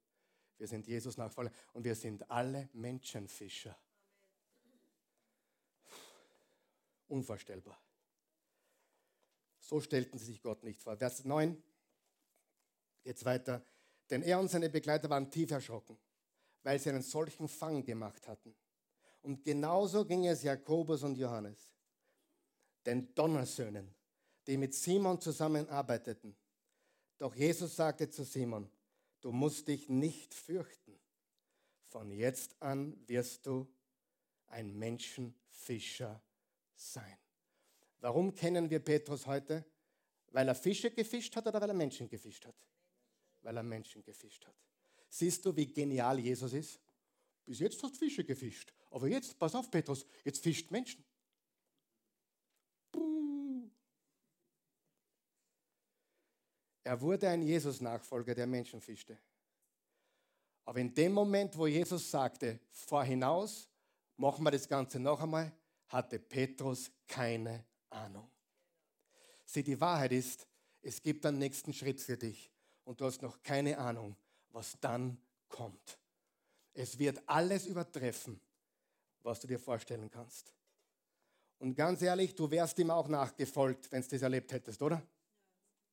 Wir sind Jesus Nachfolger und wir sind alle Menschenfischer. Unvorstellbar. So stellten sie sich Gott nicht vor. Vers 9, jetzt weiter. Denn er und seine Begleiter waren tief erschrocken, weil sie einen solchen Fang gemacht hatten. Und genauso ging es Jakobus und Johannes, den Donnersöhnen, die mit Simon zusammenarbeiteten. Doch Jesus sagte zu Simon, du musst dich nicht fürchten. Von jetzt an wirst du ein Menschenfischer sein. Warum kennen wir Petrus heute? Weil er Fische gefischt hat oder weil er Menschen gefischt hat? Weil er Menschen gefischt hat. Siehst du, wie genial Jesus ist? Bis jetzt hast du Fische gefischt. Aber jetzt, pass auf, Petrus, jetzt fischt Menschen. Er wurde ein Jesus-Nachfolger, der Menschen fischte. Aber in dem Moment, wo Jesus sagte, fahr hinaus, machen wir das Ganze noch einmal, hatte Petrus keine Ahnung. Sieh, die Wahrheit ist, es gibt einen nächsten Schritt für dich und du hast noch keine Ahnung, was dann kommt. Es wird alles übertreffen, was du dir vorstellen kannst. Und ganz ehrlich, du wärst ihm auch nachgefolgt, wenn du das erlebt hättest, oder?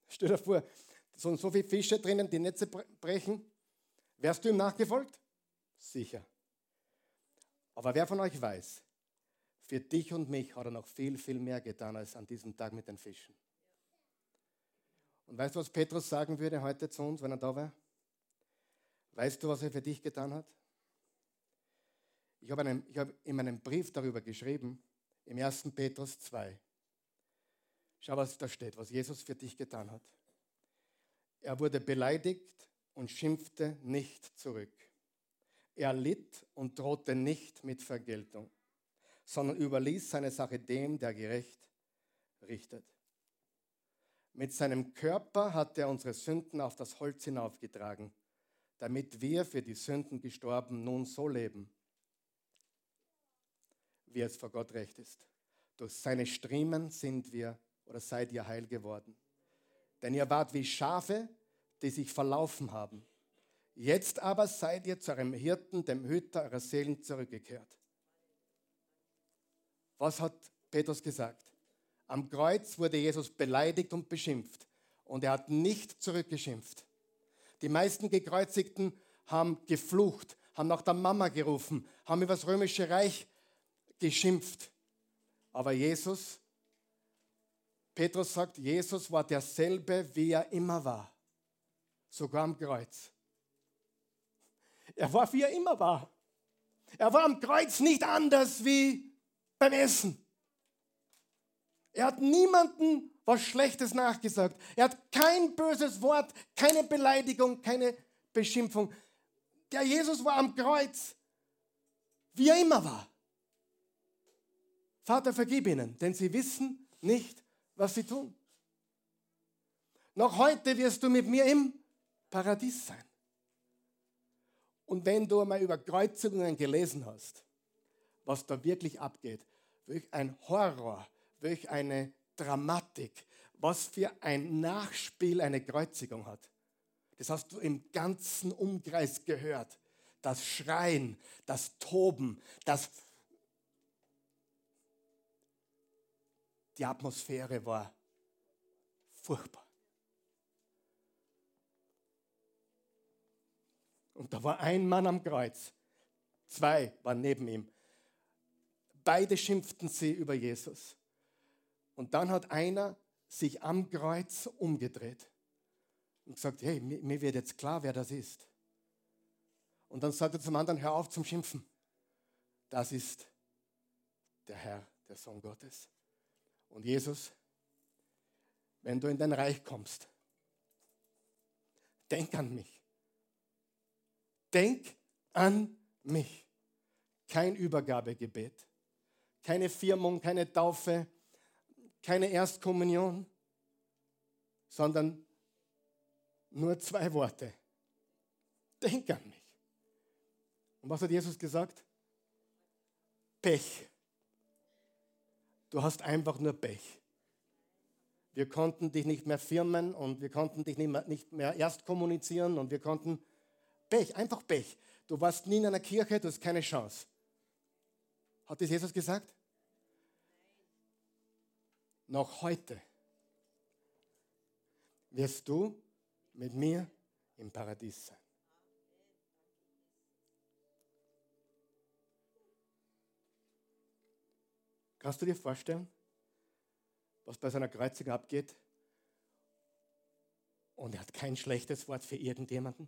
Stell dir vor, so, so viele Fische drinnen, die Netze brechen. Wärst du ihm nachgefolgt? Sicher. Aber wer von euch weiß, für dich und mich hat er noch viel, viel mehr getan als an diesem Tag mit den Fischen. Und weißt du, was Petrus sagen würde heute zu uns, wenn er da wäre? Weißt du, was er für dich getan hat? Ich habe, einen, ich habe in meinem Brief darüber geschrieben, im 1. Petrus 2. Schau, was da steht, was Jesus für dich getan hat. Er wurde beleidigt und schimpfte nicht zurück. Er litt und drohte nicht mit Vergeltung, sondern überließ seine Sache dem, der gerecht richtet. Mit seinem Körper hat er unsere Sünden auf das Holz hinaufgetragen, damit wir für die Sünden gestorben nun so leben, wie es vor Gott recht ist. Durch seine Striemen sind wir oder seid ihr heil geworden. Denn ihr wart wie Schafe, die sich verlaufen haben. Jetzt aber seid ihr zu eurem Hirten, dem Hüter eurer Seelen zurückgekehrt. Was hat Petrus gesagt? Am Kreuz wurde Jesus beleidigt und beschimpft und er hat nicht zurückgeschimpft. Die meisten Gekreuzigten haben geflucht, haben nach der Mama gerufen, haben über das römische Reich geschimpft. Aber Jesus, Petrus sagt, Jesus war derselbe, wie er immer war, sogar am Kreuz. Er war, wie er immer war. Er war am Kreuz nicht anders wie beim Essen. Er hat niemandem was Schlechtes nachgesagt. Er hat kein böses Wort, keine Beleidigung, keine Beschimpfung. Der Jesus war am Kreuz, wie er immer war. Vater, vergib ihnen, denn sie wissen nicht, was sie tun. Noch heute wirst du mit mir im Paradies sein. Und wenn du einmal über Kreuzigungen gelesen hast, was da wirklich abgeht, welch ein Horror, welch eine Dramatik, was für ein Nachspiel eine Kreuzigung hat. Das hast du im ganzen Umkreis gehört. Das Schreien, das Toben, das Die Atmosphäre war furchtbar. Und da war ein Mann am Kreuz, zwei waren neben ihm. Beide schimpften sie über Jesus. Und dann hat einer sich am Kreuz umgedreht und gesagt, hey, mir wird jetzt klar, wer das ist. Und dann sagt er zum anderen, hör auf zum Schimpfen. Das ist der Herr, der Sohn Gottes. Und Jesus, wenn du in dein Reich kommst, denk an mich. Denk an mich. Kein Übergabegebet, keine Firmung, keine Taufe, keine Erstkommunion, sondern nur zwei Worte. Denk an mich. Und was hat Jesus gesagt? Pech. Du hast einfach nur Pech. Wir konnten dich nicht mehr firmen und wir konnten dich nicht mehr, nicht mehr erst kommunizieren und wir konnten Pech, einfach Pech. Du warst nie in einer Kirche, du hast keine Chance. Hat das Jesus gesagt? Noch heute wirst du mit mir im Paradies sein. Kannst du dir vorstellen, was bei seiner Kreuzigung abgeht? Und er hat kein schlechtes Wort für irgendjemanden.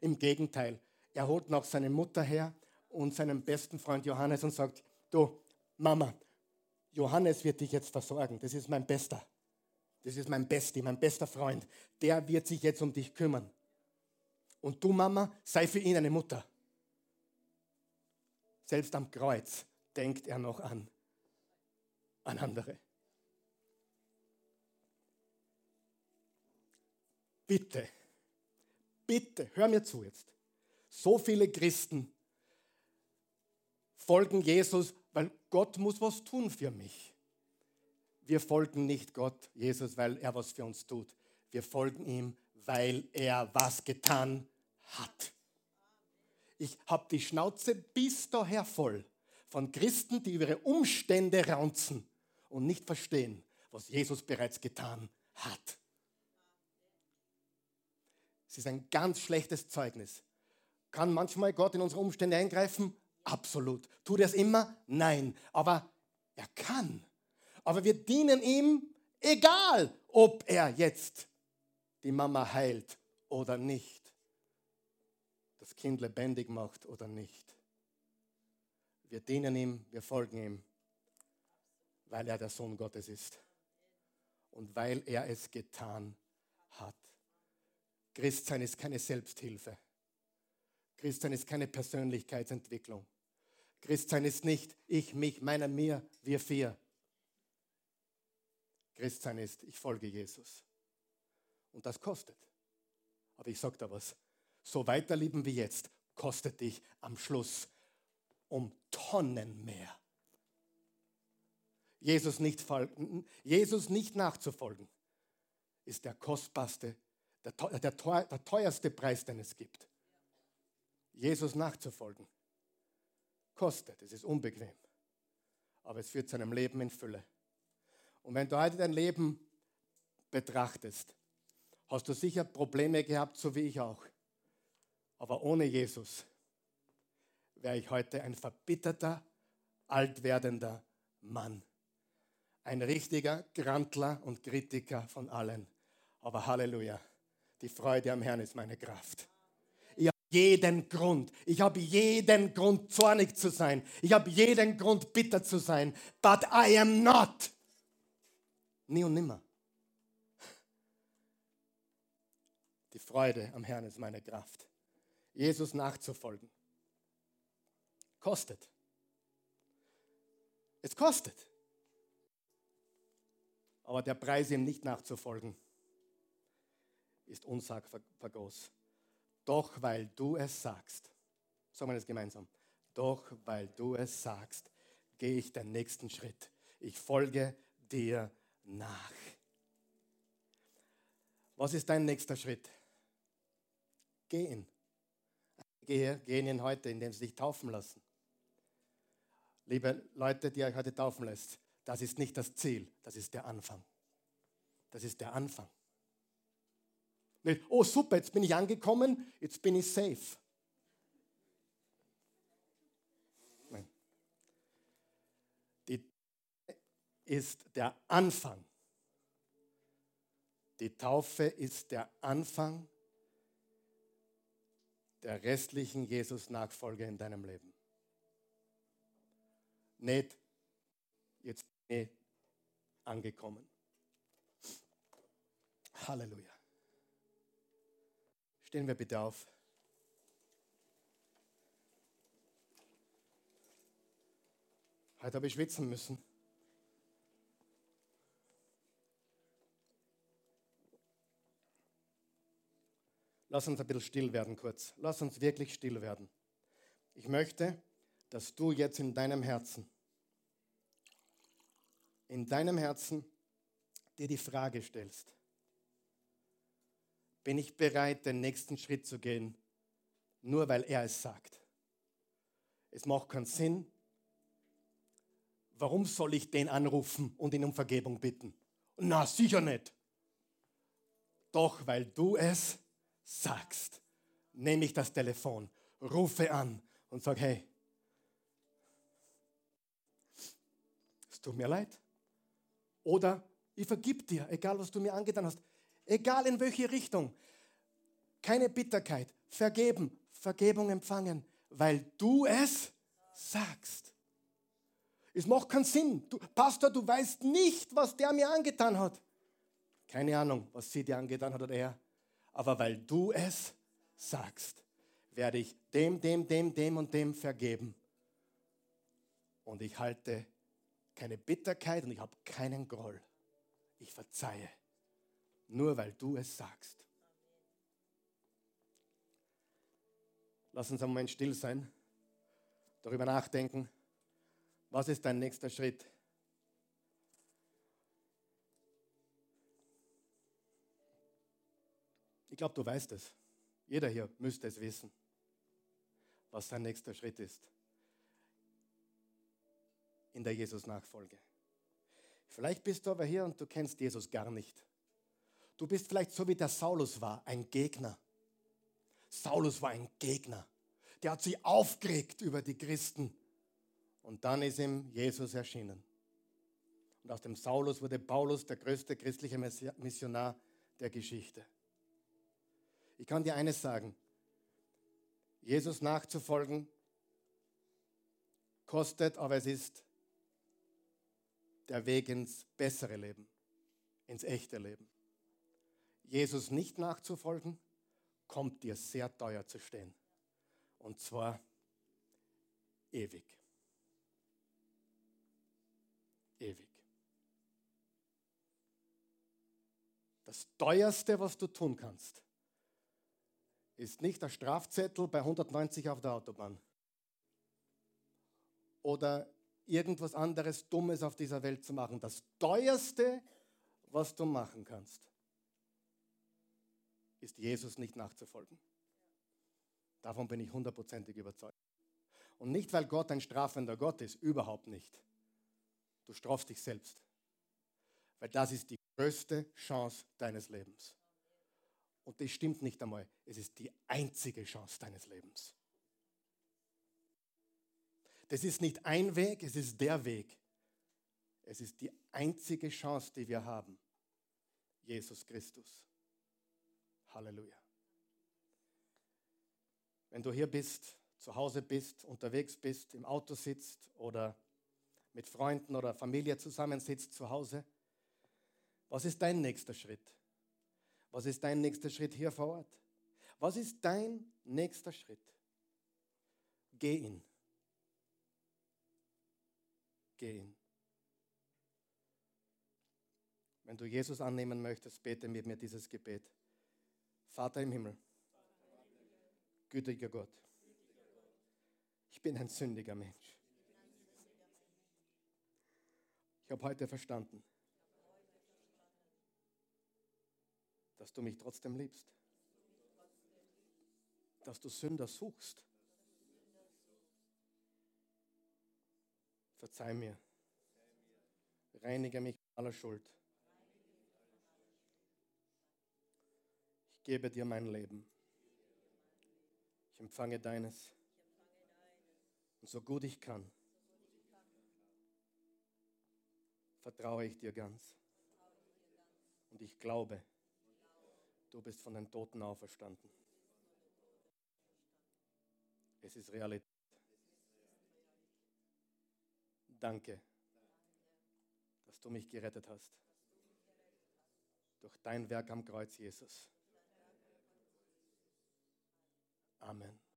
Im Gegenteil, er holt noch seine Mutter her und seinen besten Freund Johannes und sagt, du Mama, Johannes wird dich jetzt versorgen. Das ist mein Bester. Das ist mein Besti, mein bester Freund. Der wird sich jetzt um dich kümmern. Und du, Mama, sei für ihn eine Mutter. Selbst am Kreuz denkt er noch an an andere. Bitte, bitte, hör mir zu jetzt. So viele Christen folgen Jesus, weil Gott muss was tun für mich. Wir folgen nicht Gott, Jesus, weil er was für uns tut. Wir folgen ihm, weil er was getan hat. Ich habe die Schnauze bis daher voll von Christen, die über ihre Umstände raunzen und nicht verstehen, was Jesus bereits getan hat. Es ist ein ganz schlechtes Zeugnis. Kann manchmal Gott in unsere Umstände eingreifen? Absolut. Tut er es immer? Nein. Aber er kann. Aber wir dienen ihm, egal ob er jetzt die Mama heilt oder nicht, das Kind lebendig macht oder nicht. Wir dienen ihm, wir folgen ihm, weil er der Sohn Gottes ist und weil er es getan hat. Christsein ist keine Selbsthilfe. Christsein ist keine Persönlichkeitsentwicklung. Christsein ist nicht ich, mich, meiner, mir, wir vier. Christsein ist, ich folge Jesus. Und das kostet. Aber ich sage da was. So weiterlieben wie jetzt kostet dich am Schluss um Tonnen mehr. Jesus nicht, Jesus nicht nachzufolgen, ist der kostbarste, der, der, der teuerste Preis, den es gibt. Jesus nachzufolgen kostet, es ist unbequem, aber es führt zu einem Leben in Fülle. Und wenn du heute dein Leben betrachtest, hast du sicher Probleme gehabt, so wie ich auch. Aber ohne Jesus wäre ich heute ein verbitterter, altwerdender Mann. Ein richtiger Grantler und Kritiker von allen. Aber Halleluja, die Freude am Herrn ist meine Kraft. Jeden Grund, ich habe jeden Grund, zornig zu sein. Ich habe jeden Grund, bitter zu sein. But I am not. Nie und nimmer. Die Freude am Herrn ist meine Kraft. Jesus nachzufolgen. Kostet. Es kostet. Aber der Preis, ihm nicht nachzufolgen, ist unsagbar groß. Doch weil du es sagst, sagen wir das gemeinsam, doch weil du es sagst, gehe ich den nächsten Schritt. Ich folge dir nach. Was ist dein nächster Schritt? Gehen. Gehen ihn heute, indem sie sich taufen lassen. Liebe Leute, die euch heute taufen lässt, das ist nicht das Ziel, das ist der Anfang. Das ist der Anfang. Nicht, oh super, jetzt bin ich angekommen, jetzt bin ich safe. Nein. Die ist der Anfang. Die Taufe ist der Anfang der restlichen Jesus-Nachfolge in deinem Leben. Nicht, jetzt bin ich angekommen. Halleluja. Stehen wir bitte auf. Heute habe ich schwitzen müssen. Lass uns ein bisschen still werden kurz. Lass uns wirklich still werden. Ich möchte, dass du jetzt in deinem Herzen, in deinem Herzen dir die Frage stellst, bin ich bereit, den nächsten Schritt zu gehen, nur weil er es sagt? Es macht keinen Sinn. Warum soll ich den anrufen und ihn um Vergebung bitten? Na, sicher nicht. Doch weil du es sagst, nehme ich das Telefon, rufe an und sage, hey, es tut mir leid. Oder ich vergib dir, egal was du mir angetan hast, egal in welche Richtung. Keine Bitterkeit, vergeben, Vergebung empfangen, weil du es sagst. Es macht keinen Sinn. Du, Pastor, du weißt nicht, was der mir angetan hat. Keine Ahnung, was sie dir angetan hat oder er aber weil du es sagst, werde ich dem, dem, dem, dem und dem vergeben. Und ich halte keine Bitterkeit und ich habe keinen Groll. Ich verzeihe, nur weil du es sagst. Lass uns einen Moment still sein, darüber nachdenken, was ist dein nächster Schritt? Ich glaube, du weißt es. Jeder hier müsste es wissen, was sein nächster Schritt ist in der Jesus-Nachfolge. Vielleicht bist du aber hier und du kennst Jesus gar nicht. Du bist vielleicht so wie der Saulus war, ein Gegner. Saulus war ein Gegner. Der hat sich aufgeregt über die Christen. Und dann ist ihm Jesus erschienen. Und aus dem Saulus wurde Paulus der größte christliche Missionar der Geschichte. Ich kann dir eines sagen. Jesus nachzufolgen kostet, aber es ist der Weg ins bessere Leben, ins echte Leben. Jesus nicht nachzufolgen, kommt dir sehr teuer zu stehen. Und zwar ewig. Ewig. Das teuerste, was du tun kannst, ist nicht der Strafzettel bei 190 auf der Autobahn oder irgendwas anderes Dummes auf dieser Welt zu machen. Das teuerste, was du machen kannst, ist Jesus nicht nachzufolgen. Davon bin ich hundertprozentig überzeugt. Und nicht, weil Gott ein strafender Gott ist, überhaupt nicht. Du strafst dich selbst. Weil das ist die größte Chance deines Lebens. Und das stimmt nicht einmal. Es ist die einzige Chance deines Lebens. Das ist nicht ein Weg, es ist der Weg. Es ist die einzige Chance, die wir haben. Jesus Christus. Halleluja. Wenn du hier bist, zu Hause bist, unterwegs bist, im Auto sitzt oder mit Freunden oder Familie zusammensitzt zu Hause, was ist dein nächster Schritt? Was ist dein nächster Schritt hier vor Ort? Was ist dein nächster Schritt? Geh ihn. Geh ihn. Wenn du Jesus annehmen möchtest, bete mit mir dieses Gebet. Vater im Himmel, gütiger Gott, ich bin ein sündiger Mensch. Ich habe heute verstanden, dass du mich trotzdem liebst, dass du Sünder suchst. Verzeih mir, reinige mich aller Schuld. Gebe dir mein Leben. Ich empfange deines. Und so gut ich kann, vertraue ich dir ganz. Und ich glaube, du bist von den Toten auferstanden. Es ist Realität. Danke, dass du mich gerettet hast. Durch dein Werk am Kreuz, Jesus. Amen.